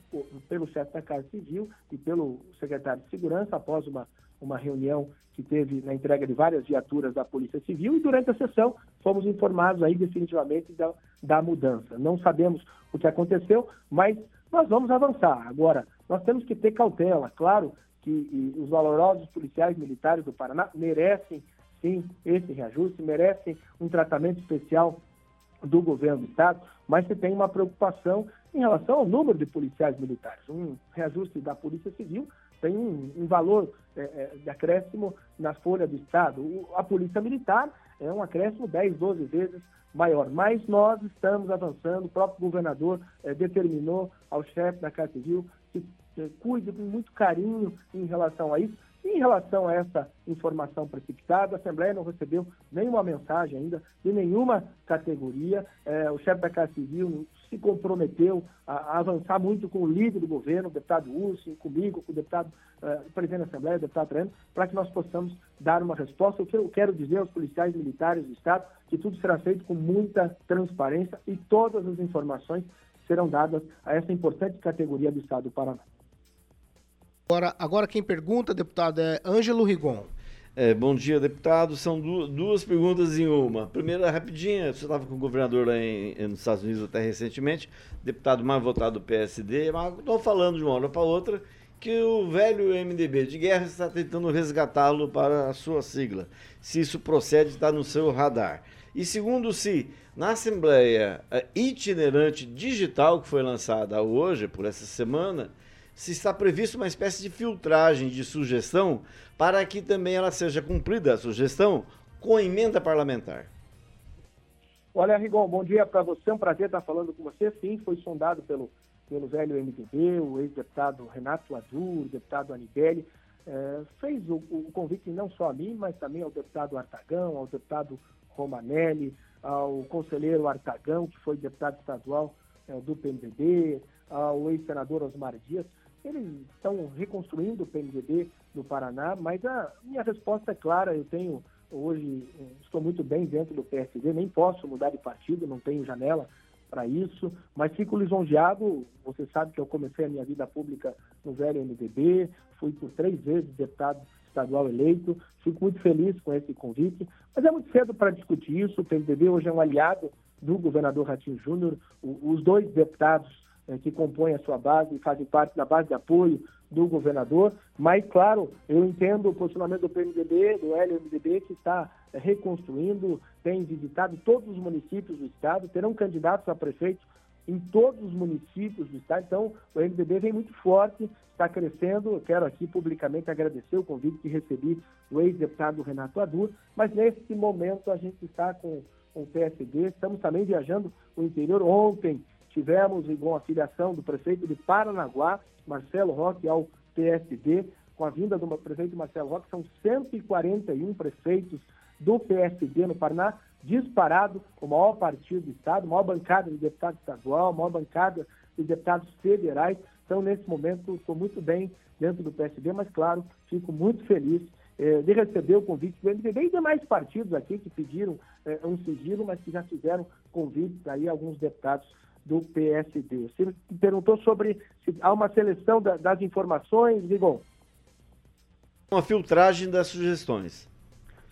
pelo chefe da Casa Civil e pelo secretário de Segurança, após uma, uma reunião que teve na entrega de várias viaturas da Polícia Civil, e durante a sessão fomos informados aí definitivamente da, da mudança. Não sabemos o que aconteceu, mas nós vamos avançar. Agora, nós temos que ter cautela. Claro que os valorosos policiais militares do Paraná merecem sim esse reajuste, merecem um tratamento especial do governo do Estado, mas se tem uma preocupação em relação ao número de policiais militares. Um reajuste da Polícia Civil tem um, um valor é, é, de acréscimo na folha do Estado. O, a Polícia Militar é um acréscimo 10, 12 vezes maior. Mas nós estamos avançando, o próprio governador é, determinou ao chefe da Casa Civil que é, cuide com muito carinho em relação a isso. Em relação a essa informação precipitada, a Assembleia não recebeu nenhuma mensagem ainda de nenhuma categoria. É, o chefe da Casa Civil se comprometeu a, a, avançar muito com o líder do governo, o deputado Urso, comigo, com o deputado uh, presidente da Assembleia, o deputado Treno, para que nós possamos dar uma resposta. O que eu quero dizer aos policiais militares do Estado que tudo será feito com muita transparência e todas as informações serão dadas a essa importante categoria do Estado do Paraná. Agora, agora quem pergunta, deputado, é Ângelo Rigon. É, bom dia, deputado. São du duas perguntas em uma. Primeira, rapidinha, você estava com o governador lá em, nos Estados Unidos até recentemente, deputado mais votado do PSD, mas estou falando de uma hora para outra que o velho MDB de guerra está tentando resgatá-lo para a sua sigla. Se isso procede, está no seu radar. E segundo, se na Assembleia Itinerante Digital, que foi lançada hoje, por essa semana, se está previsto uma espécie de filtragem de sugestão para que também ela seja cumprida, a sugestão, com emenda parlamentar. Olha, Rigon, bom dia para você, é um prazer estar falando com você. Sim, foi sondado pelo, pelo velho MDB, o ex-deputado Renato Adur, o deputado Anibelli, é, fez o, o, convite não só a mim, mas também ao deputado Artagão, ao deputado Romanelli, ao conselheiro Artagão, que foi deputado estadual é, do PMDB, ao ex-senador Osmar Dias, eles estão reconstruindo o PMDB no Paraná, mas a minha resposta é clara, eu tenho hoje, estou muito bem dentro do PSD, nem posso mudar de partido, não tenho janela para isso, mas fico lisonjeado, você sabe que eu comecei a minha vida pública no velho MDB, fui por três vezes deputado estadual eleito, fico muito feliz com esse convite, mas é muito cedo para discutir isso, o PMDB hoje é um aliado do governador Ratinho Júnior, os dois deputados que compõem a sua base e fazem parte da base de apoio do governador, mas, claro, eu entendo o posicionamento do PMDB, do LMDB, que está reconstruindo, tem visitado todos os municípios do estado, terão candidatos a prefeito em todos os municípios do estado, então o MDB vem muito forte, está crescendo, eu quero aqui publicamente agradecer o convite que recebi do ex-deputado Renato Adur, mas nesse momento a gente está com, com o PSD, estamos também viajando o interior, ontem Tivemos, igual a filiação do prefeito de Paranaguá, Marcelo Roque, ao PSD, com a vinda do prefeito Marcelo Roque, são 141 prefeitos do PSD no Paraná, disparado o maior partido do Estado, maior bancada de deputado estadual, maior bancada de deputados federais. Então, nesse momento, estou muito bem dentro do PSD, mas, claro, fico muito feliz eh, de receber o convite do MDB e demais partidos aqui que pediram eh, um sigilo, mas que já fizeram convites aí alguns deputados do PSD. Você me perguntou sobre se há uma seleção da, das informações, Rigon. Uma filtragem das sugestões.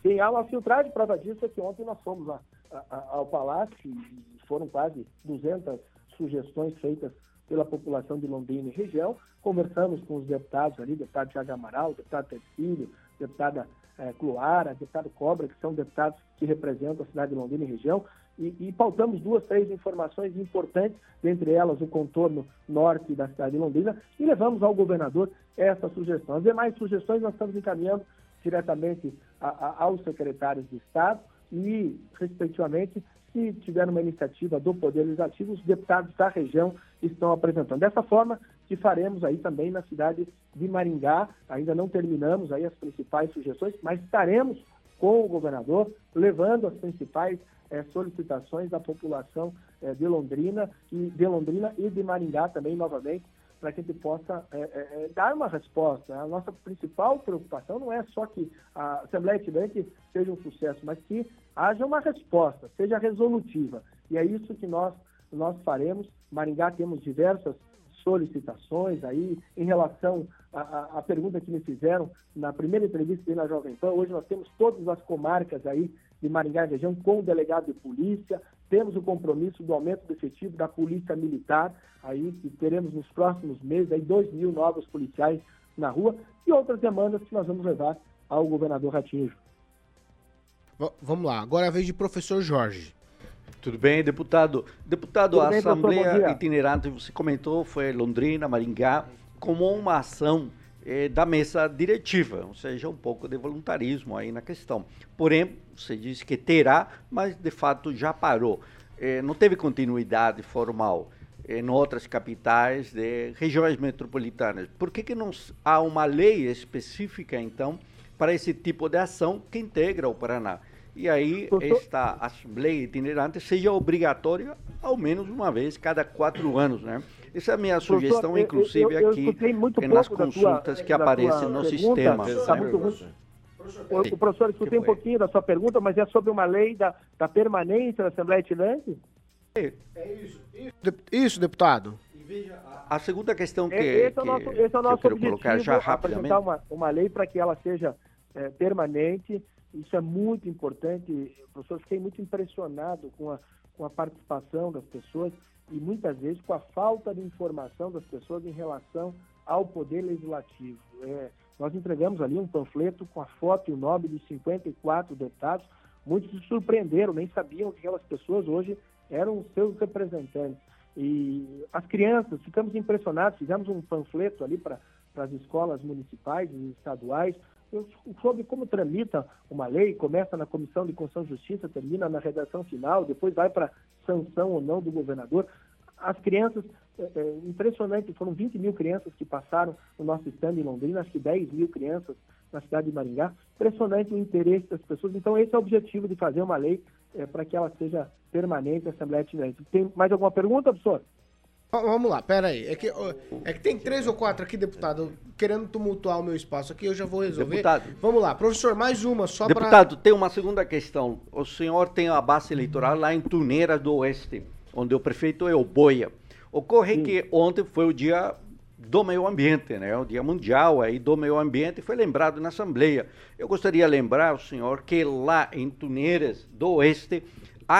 Sim, há uma filtragem. Prova disso é que ontem nós fomos a, a, ao Palácio e foram quase 200 sugestões feitas pela população de Londrina e região. Conversamos com os deputados ali, deputado Tiago Amaral, deputado Tercílio, deputada eh, Cloara, deputado Cobra, que são deputados que representam a cidade de Londrina e região, e, e pautamos duas, três informações importantes, dentre elas o contorno norte da cidade de Londrina, e levamos ao governador essa sugestão. As demais sugestões nós estamos encaminhando diretamente a, a, aos secretários de Estado e, respectivamente, se tiver uma iniciativa do Poder Legislativo, os deputados da região estão apresentando. Dessa forma, que faremos aí também na cidade de Maringá. Ainda não terminamos aí as principais sugestões, mas estaremos com o governador levando as principais eh, solicitações da população eh, de Londrina e de Londrina e de Maringá também novamente para que a gente possa é, é, dar uma resposta. A nossa principal preocupação não é só que a Assembleia Itinerante seja um sucesso, mas que haja uma resposta, seja resolutiva. E é isso que nós, nós faremos. Maringá temos diversas solicitações aí em relação à, pergunta que me fizeram na primeira entrevista na Jovem Pan. Hoje nós temos todas as comarcas aí de Maringá e região com o delegado de polícia, temos o compromisso do aumento do efetivo da polícia militar, aí que teremos nos próximos meses aí 2 mil novos policiais na rua e outras demandas que nós vamos levar ao governador Ratinho. Vamos lá, agora é a vez de professor Jorge. Tudo bem, deputado? Deputado, Tudo a bem, Assembleia Itinerante, você comentou, foi Londrina, Maringá, como uma ação eh, da mesa diretiva, ou seja, um pouco de voluntarismo aí na questão. Porém, você disse que terá, mas de fato já parou. Eh, não teve continuidade formal em outras capitais de regiões metropolitanas. Por que, que não há uma lei específica, então, para esse tipo de ação que integra o Paraná? E aí, esta Assembleia itinerante seja obrigatória ao menos uma vez cada quatro anos, né? Essa é a minha sugestão, inclusive, eu, eu, eu aqui nas consultas tua, que aparecem no sistema. Tá muito ruim. O, professor, escutei um pouquinho da sua pergunta, mas é sobre uma lei da, da permanência da Assembleia Itinerante? É isso. Isso, isso deputado. A segunda questão que, esse é o nosso, esse é o nosso que eu quero colocar já rapidamente. apresentar uma, uma lei para que ela seja é, permanente. Isso é muito importante. Professor, fiquei muito impressionado com a, com a participação das pessoas e muitas vezes com a falta de informação das pessoas em relação ao Poder Legislativo. É, nós entregamos ali um panfleto com a foto e o nome de 54 deputados. Muitos se surpreenderam, nem sabiam que aquelas pessoas hoje eram seus representantes. E as crianças, ficamos impressionados, fizemos um panfleto ali para as escolas municipais e estaduais, sobre como tramita uma lei, começa na Comissão de Constituição e Justiça, termina na redação final, depois vai para sanção ou não do governador. As crianças, é, é, impressionante, foram 20 mil crianças que passaram no nosso stand em Londrina, acho que 10 mil crianças na cidade de Maringá. Impressionante o interesse das pessoas. Então, esse é o objetivo de fazer uma lei é, para que ela seja permanente, a Assembleia Itinerante. Tem mais alguma pergunta, professor? Vamos lá, pera aí. É que, é que tem três ou quatro aqui, deputado, querendo tumultuar o meu espaço aqui, eu já vou resolver. Deputado. Vamos lá, professor, mais uma só para... Deputado, pra... tem uma segunda questão. O senhor tem a base eleitoral lá em Tuneiras do Oeste, onde o prefeito é o Boia. Ocorre Sim. que ontem foi o dia do meio ambiente, né? O dia mundial aí do meio ambiente foi lembrado na Assembleia. Eu gostaria de lembrar o senhor que lá em Tuneiras do Oeste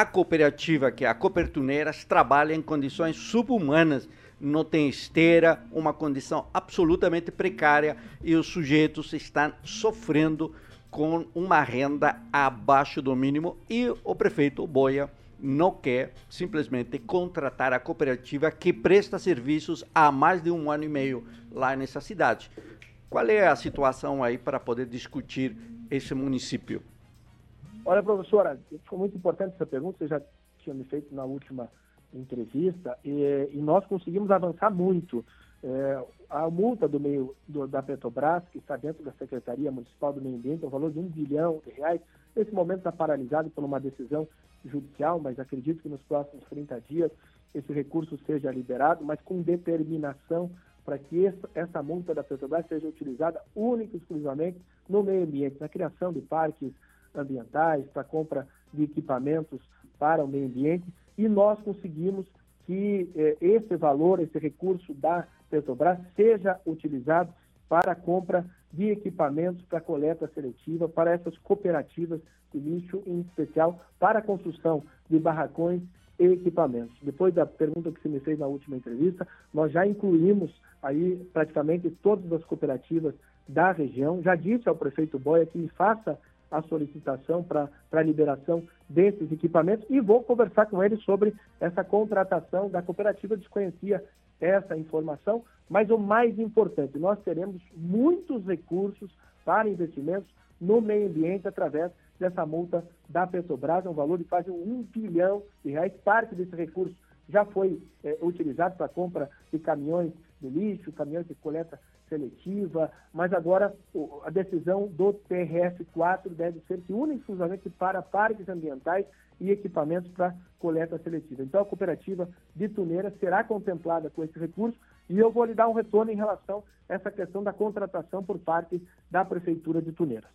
a cooperativa, que é a Copertuneiras, trabalha em condições subhumanas, não tem esteira, uma condição absolutamente precária e os sujeitos estão sofrendo com uma renda abaixo do mínimo e o prefeito Boia não quer simplesmente contratar a cooperativa que presta serviços há mais de um ano e meio lá nessa cidade. Qual é a situação aí para poder discutir esse município? Olha, professora, foi muito importante essa pergunta, você já tinha me feito na última entrevista, e, e nós conseguimos avançar muito. É, a multa do meio do, da Petrobras, que está dentro da Secretaria Municipal do Meio Ambiente, é um valor de um bilhão de reais. Nesse momento está paralisado por uma decisão judicial, mas acredito que nos próximos 30 dias esse recurso seja liberado, mas com determinação para que essa, multa da Petrobras seja utilizada única e exclusivamente no meio ambiente, na criação de parques ambientais, para compra de equipamentos para o meio ambiente, e nós conseguimos que eh, esse valor, esse recurso da Petrobras seja utilizado para a compra de equipamentos para coleta seletiva para essas cooperativas de lixo, em especial para a construção de barracões e equipamentos. Depois da pergunta que você me fez na última entrevista, nós já incluímos aí praticamente todas as cooperativas da região. Já disse ao prefeito Boia que me faça a solicitação para a liberação desses equipamentos e vou conversar com ele sobre essa contratação da cooperativa. Desconhecia essa informação, mas o mais importante, nós teremos muitos recursos para investimentos no meio ambiente através dessa multa da Petrobras, é um valor de quase um bilhão de reais. Parte desse recurso já foi é, utilizado para compra de caminhões de lixo, caminhões de coleta seletiva, mas agora a decisão do TRF4 deve ser que exclusivamente para parques ambientais e equipamentos para coleta seletiva. Então a cooperativa de Tuneira será contemplada com esse recurso e eu vou lhe dar um retorno em relação a essa questão da contratação por parte da Prefeitura de Tuneiras.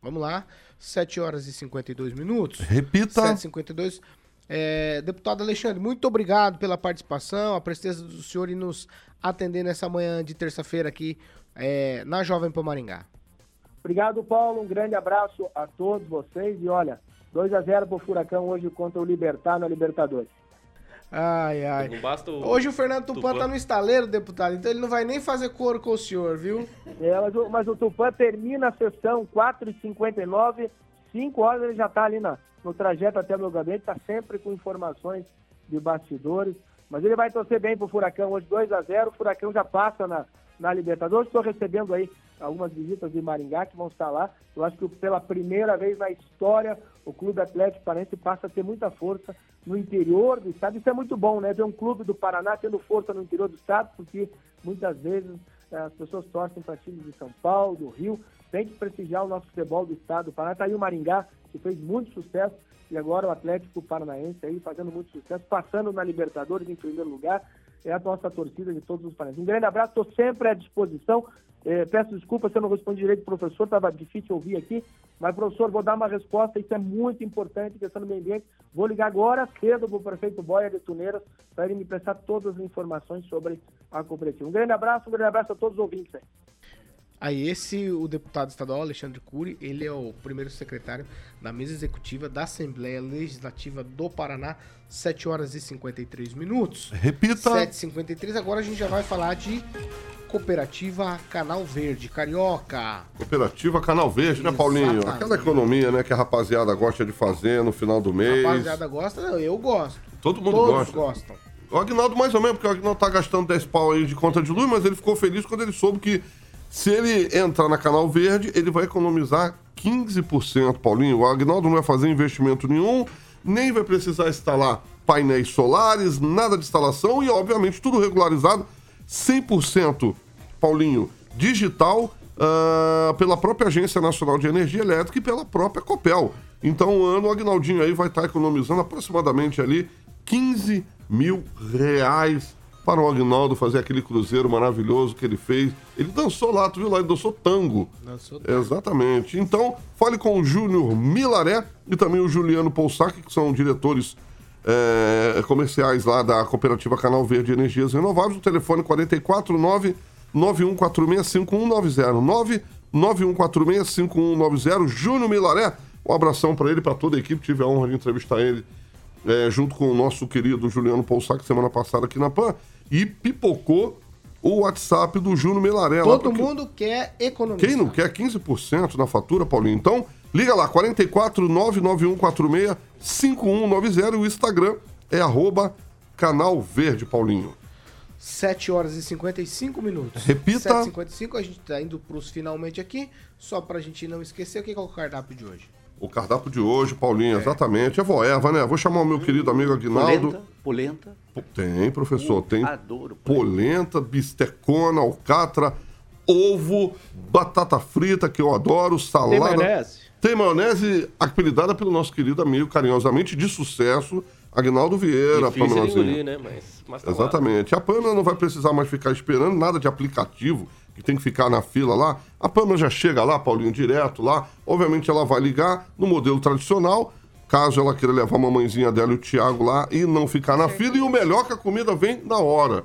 Vamos lá, 7 horas e 52 minutos. Repita. 7h52. É, deputado Alexandre, muito obrigado pela participação, a presença do senhor e nos atender nessa manhã de terça-feira aqui é, na Jovem Pan Maringá. Obrigado, Paulo. Um grande abraço a todos vocês. E olha, 2 a 0 pro Furacão hoje contra o Libertar na Libertadores. Ai, ai. Não basta o... Hoje o Fernando Tupan, Tupan tá no estaleiro, deputado, então ele não vai nem fazer coro com o senhor, viu? É, mas, o, mas o Tupan termina a sessão 4h59, 5 horas ele já tá ali na, no trajeto até o meu gabinete, tá sempre com informações de bastidores. Mas ele vai torcer bem pro Furacão hoje, 2 a 0 O Furacão já passa na, na Libertadores. Estou recebendo aí algumas visitas de Maringá que vão estar lá. Eu acho que pela primeira vez na história o Clube Atlético Paranaense passa a ter muita força no interior do estado. Isso é muito bom, né? Ver um clube do Paraná tendo força no interior do estado, porque muitas vezes eh, as pessoas torcem para times de São Paulo, do Rio. Tem que prestigiar o nosso futebol do estado do Paraná. Está aí o Maringá, que fez muito sucesso e agora o Atlético Paranaense aí fazendo muito sucesso, passando na Libertadores em primeiro lugar. É a nossa torcida de todos os paranaenses. Um grande abraço, estou sempre à disposição. É, peço desculpa se eu não respondi direito, professor, estava difícil ouvir aqui, mas, professor, vou dar uma resposta, isso é muito importante, questão do meio ambiente. Vou ligar agora cedo para o prefeito Boia de Tuneiras para ele me prestar todas as informações sobre a cooperativa. Um grande abraço, um grande abraço a todos os ouvintes aí. Aí esse, o deputado estadual Alexandre Cury, ele é o primeiro secretário da mesa executiva da Assembleia Legislativa do Paraná, 7 horas e 53 minutos. Repita! 7h53, agora a gente já vai falar de Cooperativa Canal Verde, Carioca. Cooperativa Canal Verde, né, Paulinho? Exatamente. Aquela economia, né, que a rapaziada gosta de fazer no final do A mês. rapaziada gosta? Não, eu gosto. Todo mundo Todos gosta. gostam. O Agnaldo mais ou menos, porque o Agnaldo tá gastando 10 pau aí de conta de luz, mas ele ficou feliz quando ele soube que se ele entrar na Canal Verde, ele vai economizar 15%, Paulinho. O Agnaldo não vai fazer investimento nenhum, nem vai precisar instalar painéis solares, nada de instalação e, obviamente, tudo regularizado 100%, Paulinho, digital ah, pela própria Agência Nacional de Energia Elétrica e pela própria Copel. Então, o ano, o Agnaldinho aí vai estar economizando aproximadamente ali 15 mil reais para o Agnaldo fazer aquele cruzeiro maravilhoso que ele fez. Ele dançou lá, tu viu lá, ele dançou tango. Dançou Exatamente. Então, fale com o Júnior Milaré e também o Juliano Poussac, que são diretores eh, comerciais lá da Cooperativa Canal Verde Energias Renováveis. O telefone 449 91465190 991465190 Júnior Milaré. Um abração para ele, para toda a equipe. Tive a honra de entrevistar ele eh, junto com o nosso querido Juliano Poussac semana passada aqui na PAN. E pipocou o WhatsApp do Júnior Milaré. lá, Todo porque- mundo quer economizar. quem não quer 15% na fatura, Paulinho? Então, liga lá, 44 99146 5190 e o Instagram é arroba canal verde, Paulinho. 7 horas e 55 minutos. Repita. 7 e 55 a gente tá indo pros finalmente aqui. Só pra gente não esquecer, o que é o cardápio de hoje? O cardápio de hoje, Paulinho, exatamente. É voeva, né? Vou chamar o meu querido amigo Aguinaldo. Polenta, polenta. Tem, professor, tem Adoro. polenta, bistecona, alcatra, ovo, batata frita, que eu adoro, salada. Tem maionese? Tem maionese apelidada pelo nosso querido amigo, carinhosamente, de sucesso, Agnaldo Vieira, Difícil engolir, né? Mas, mas tá lá. Exatamente. A Pamela não vai precisar mais ficar esperando nada de aplicativo, que tem que ficar na fila lá. A Pamela já chega lá, Paulinho, direto lá. Obviamente ela vai ligar no modelo tradicional, caso ela queira levar a mamãezinha dela e o Thiago lá e não ficar na fila. E o melhor é que a comida vem na hora.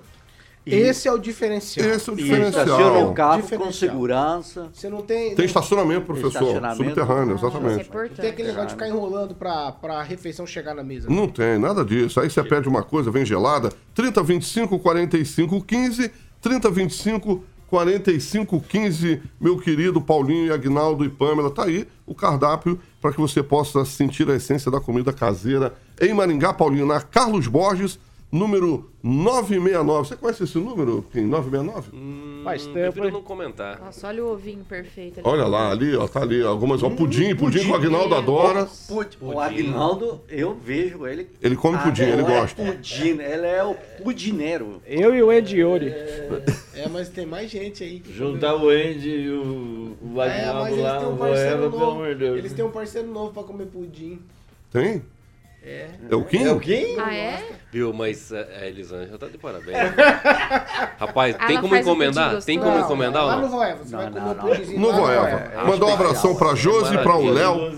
Esse é o diferencial. Esse é o E diferencial. estaciona o carro com segurança. Você não tem. Tem estacionamento, professor. Estacionamento. Subterrâneo, Isso é exatamente. Não importante. tem aquele negócio de ficar enrolando pra, pra refeição chegar na mesa. Não tem, nada disso. Aí você pede uma coisa, vem gelada. 30, 25, 45, 15. 30, 25, 45, 15. Meu querido Paulinho Agnaldo e Pamela. Tá aí o cardápio para que você possa sentir a essência da comida caseira em Maringá, Paulinho, na Carlos Borges, número 969. Você conhece esse número, Kim? 969? Hum, Faz tempo, prefiro hein? não comentar. Nossa, olha o ovinho perfeito ali. Olha lá, ali, ó, tá ali. Algumas, ó, pudim, pudim que o Agnaldo adora. Pud- O Agnaldo, eu vejo ele. Ele come pudim, ele adora gosta. Pudim, ele é o pudineiro. Eu e o Ediori. É, mas tem mais gente aí. Juntar o Andy e o, o É, mas Agnaldo eles lá têm um parceiro Voeva, pelo amor de novo. Deus. Eles têm um parceiro novo pra comer pudim. Tem? É. É o Kim? É o Kim? Ah, é? Viu, mas é, a Elisângela tá de parabéns. Rapaz, Ela tem como faz um encomendar? pudim Tem gostoso. como encomendar lá ou no não? Voeva. Você Não, vai não, comer não. o pudimzinho No lá Voeva. Voeva. Mandar um abração pra Josi e pra o. Léo.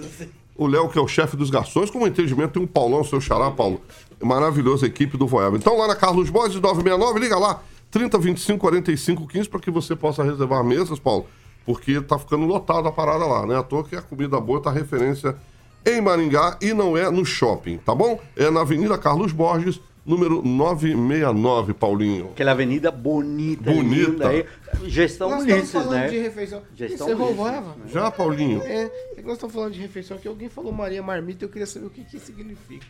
O Léo, que é o chefe dos garçons, com o entendimento, tem um Paulão, seu xará, Paulo. Maravilhosa equipe do Voeva. Então, lá na Carlos Borges 969, liga lá, 30 25 45 15, para que você possa reservar mesas, Paulo, porque tá ficando lotado a parada lá, né? À toa que a comida boa tá referência em Maringá e não é no shopping, tá bom? É na Avenida Carlos Borges, número 969, Paulinho. Aquela avenida bonita, Bonita. linda aí. Gestão Nós estamos Ulisses, falando né? de refeição. Gestão o Ulisses, Voeva? Já, Paulinho? É, é que nós estamos falando de refeição aqui. Alguém falou Maria Marmita e eu queria saber o que que significa.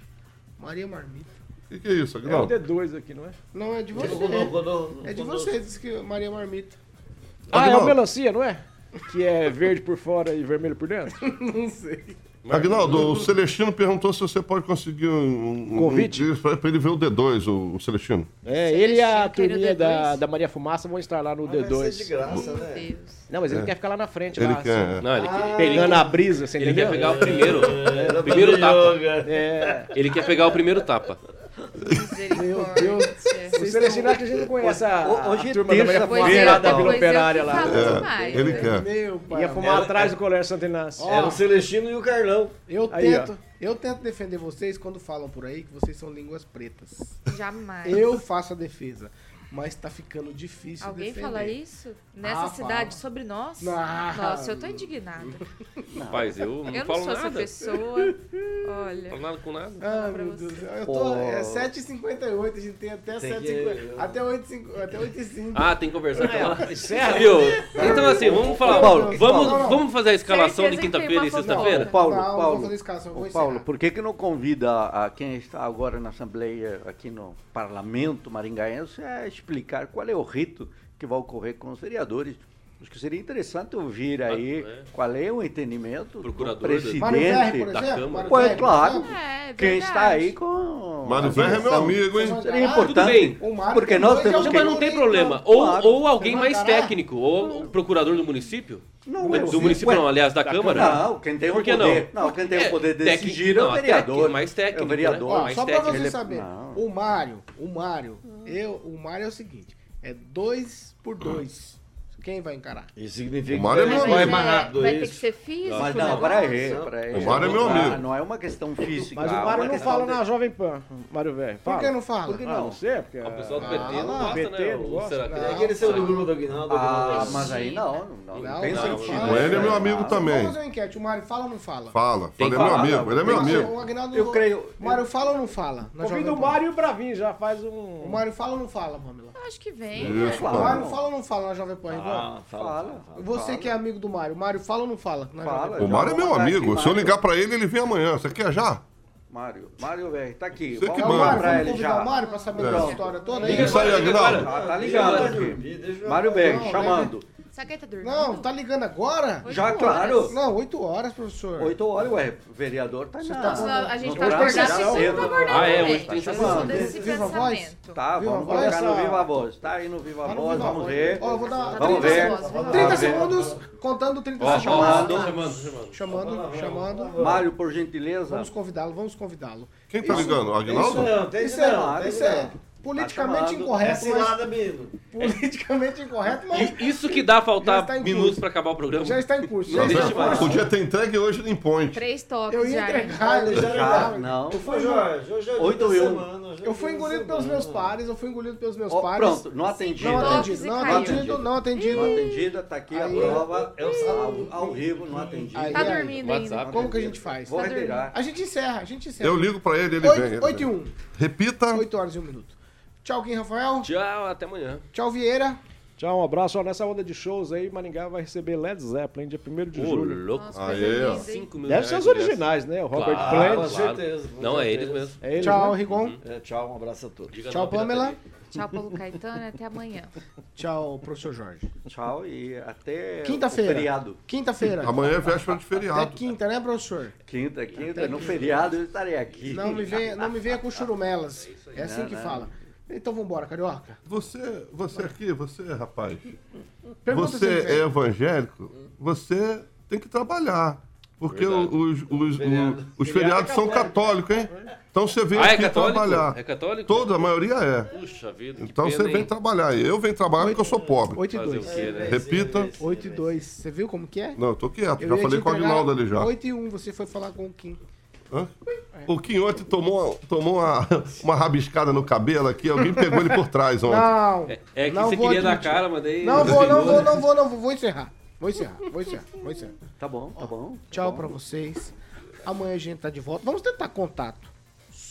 Maria Marmita. O que, que é isso, É o Aguinaldo? D2 aqui, não é? Não, é de você. Quando- É de você, disse que Maria Marmita. Ah, é o Aguinaldo. melancia, não é? Que é verde por fora e vermelho por dentro? Não sei. Aguinaldo, o Celestino perguntou se você pode conseguir um, um Convite? Um, pra, pra ele ver o D2, o, o Celestino. É, ele e a turminha da, D2. da Maria Fumaça vão estar lá no Vai ser de D2. graça, Meu né? Deus. Não, mas ele É. quer ficar lá na frente, Ele lá, quer. assim, é. Não, ele, quer- pegando a brisa, você ele entendeu? quer pegar o primeiro. Pra primeiro tapa. É, Ele quer pegar o primeiro tapa. Misericórdia. o Celestino acho que a gente não conhece a, Ho- hoje a é turma da Maria Fumaça da. Vila Operária lá. É, ele né? quer. Ia fumar atrás do Colégio Santo Inácio. Ó, Era o Celestino e o Carlão. Eu tento, eu tento defender vocês quando falam por aí que vocês são línguas pretas. Jamais. Eu faço a defesa, mas tá ficando difícil Alguém defender. fala isso? Nessa Ah, cidade fala. sobre nós? Não. Nossa, eu tô indignada. Rapaz, eu não Eu não falo sou essa nada. pessoa. Não Olha. falo nada com nada. Ah, meu. Deus. Eu tô, Pô. é 7h58, a gente tem até Tem 7h50. que- Até 8h05. Até 8h05. Ah, tem que conversar com ela. Sério? Viu? Então assim, vamos falar. Paulo, vamos, Paulo. vamos fazer a escalação de quinta-feira e sexta-feira? Paulo, não, não Paulo, Paulo, encerrar. por que, que não convida a quem está agora na Assembleia, aqui no Parlamento Maringaense, a explicar qual é o rito que vai ocorrer com os vereadores? Acho que seria interessante ouvir aí é. qual é o entendimento Procurador do presidente. por da. Câmara. Pois, claro. exemplo. É, Quem está aí com. Mário a Verri é meu amigo, hein? Seria importante. tudo bem. O Mário Porque nós dois temos Não, que- mas não tem problema. Ou, Claro. ou alguém mais técnico, ou o procurador do município. Não, do é município, não, aliás, da, Câmara. Não, quem tem o Por que poder. não? quem tem É, o poder de técnico- decidir é não, o a vereador. técnico, mais técnico, É o vereador. né? Ó, mais só pra técnico. você saber, Não. o Mário, o Mário, eu, o Mário é o seguinte, é dois por dois. Quem vai encarar? Isso significa O Mário é que meu amigo. vai é- mais rápido vai ter que ser físico. Mas não, para aí, para aí. O Mário é meu Não, amigo. Não é uma questão física. Mas o é Mário não questão fala de- na Jovem Pan, Mário Velho. Por que não fala? Por que não? Não sei, porque... O pessoal do PT Ah, não gosta, PT né? não será que Não. É aquele seu do grupo do Aguinaldo. Ah, mas aí não, não, não, Não, tem não, sentido. fala. Ele é meu amigo Ah, também. Vamos fazer uma enquete, o Mário fala ou não fala? Fala. Ele é meu amigo, ele é meu O amigo. Agnaldo, Eu creio- O Mário fala ou não fala? Jovem o? Mário e o Bravinho, já faz um... O Mário fala ou não fala, Pamela? Eu acho que vem. Cara. Mário fala ou não fala na Jovem Pan, Rigon? Ah, fala, Fala. fala, fala. Você que é amigo do Mário, Mário fala ou não fala? na Fala. Jovem Pan? O Mário é meu amigo. aqui, Se eu ligar pra ele, ele vem amanhã. Você quer já? Mário, Mário velho, tá aqui. Você Vamos que manda. Pra ele convidar o já. Mário pra saber É. da história toda aí? Isso aí, Aguinaldo. Ah, tá ligado aqui. Mário Berg, chamando. Será que ele tá dormindo? Não, tá ligando agora? Oito Já, horas. claro. Não, 8 horas, professor. Oito horas, ué, o vereador tá Você na... tá a gente no tá trabalho acordado cedo. Ah, é, hoje tem Eu chamado. Viva a voz? Tá, Viva vamos voz. colocar no Viva a Voz. Tá aí no Viva a Tá Voz, vamos ver. Ó, eu vou dar Vamos 30 ver. segundos. Vamos 30 ver. segundos, contando 30 Ó, segundos. chamando. Chamando, chamando. Chamando, chamando. Mário, por gentileza. Vamos convidá-lo, vamos convidá-lo. Quem tá ligando? O Aguinaldo? Tem Isso é, isso isso é. Politicamente chamado. incorreto, É mas... mesmo. Politicamente incorreto, mas... Isso que dá faltar minutos pra acabar o programa. Já está em curso. Já Não, está em curso. Podia ter entregue hoje em point. Três toques Eu ia já. entregar, eu já Já, não. Ô, Jorge, hoje é Oito e da um. semana, hoje é Eu fui engolido pelos semana. meus pares, eu fui engolido pelos meus Ó, pares. pronto, não atendido. Não atendido, não atendido, não atendido. Não atendida, tá aqui a prova, é o ao, ao vivo, não atendido. Tá dormindo ainda. Como que a gente faz? Vou Tá retirar. A gente encerra, a gente encerra. Eu ligo pra ele, ele vem. 8, ele 8 e vem. 1. Repita. 8 horas e 1 minuto. Tchau, Kim Rafael. Tchau, até amanhã. Tchau, Vieira. Tchau, um abraço. Ó, nessa onda de shows aí, Maringá vai receber Led Zeppelin dia 1 de Ô, julho. louco. Nossa, Aê, ó. linda, hein? 5 mil Deve ser os originais, né? O Robert Claro, Plant. Com certeza, com Não, é eles mesmo. É eles, Tchau, né? Rigon. É, tchau, um abraço a todos. Diga Tchau. Pamela. Tchau, Paulo Caetano. e Até amanhã. Tchau, professor Jorge. Tchau e até Quinta-feira. o feriado. Quinta-feira. Amanhã é véspera de É feriado. quinta, né, professor? Quinta, quinta, no feriado eu estarei aqui. Não me venha, não me venha com churumelas. É assim Não, que não. fala. Então vambora, carioca. Você, você aqui, você, rapaz, Pergunta você é evangélico, você tem que trabalhar. Porque Verdade. os, os, Feriado. os, os feriados são católicos, hein? Então você vem Ah, é aqui católico? trabalhar. É católico? Toda, a maioria é. Puxa vida, que Então pena, você vem hein? trabalhar. Eu venho trabalhar porque eu sou pobre. 8 e Fazer o 2. quê, né? Repita. 8 e 2. Você viu como que é? Não, eu tô quieto. Eu já falei com o Aguinaldo ali já. 8 e 1, você foi falar com o Kim. Hã? O ontem tomou, tomou uma, uma rabiscada no cabelo aqui. Alguém pegou ele por trás ontem. Não. É, é que não você vou queria dar admitir. cara, mas daí... Não vou, não vou, não vou, não vou. Vou encerrar. Vou encerrar, vou encerrar, vou encerrar. Tá bom, tá bom. Tchau pra vocês. Amanhã a gente tá de volta. Vamos tentar contato.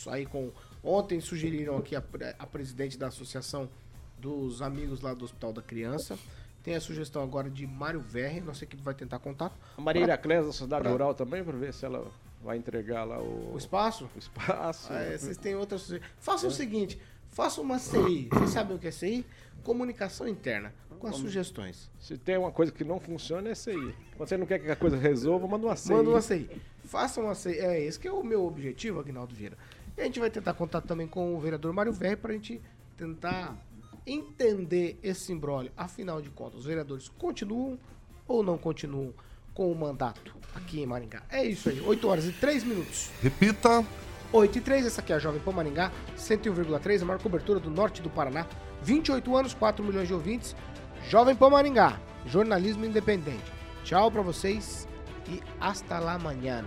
Aí com. Ontem sugeriram aqui a, a presidente da associação dos amigos lá do Hospital da Criança. Tem a sugestão agora de Mário Verre. Nossa equipe vai tentar contato. A Maria Iraclés da Sociedade Pra- Rural também, pra ver se ela vai entregar lá o, O espaço? o espaço. Ah, é, vocês têm outras sugestões. Façam o seguinte: façam uma CI. Vocês sabem o que é CI? Comunicação interna. Com as sugestões. Se tem uma coisa que não funciona, é CI. Quando você não quer que a coisa resolva, manda uma CI. Manda uma CI. Façam uma CI. É esse que é o meu objetivo, Agnaldo Vieira. E a gente vai tentar contato também com o vereador Mário Velho pra gente tentar entender esse imbróglio. Afinal de contas, os vereadores continuam ou não continuam com o mandato aqui em Maringá? É isso aí. 8 horas e 3 minutos. Repita. 8 e 3, essa aqui é a Jovem Pan Maringá, 101,3, a maior cobertura do norte do Paraná. 28 anos, 4 milhões de ouvintes. Jovem Pan Maringá, jornalismo independente. Tchau pra vocês e hasta lá amanhã.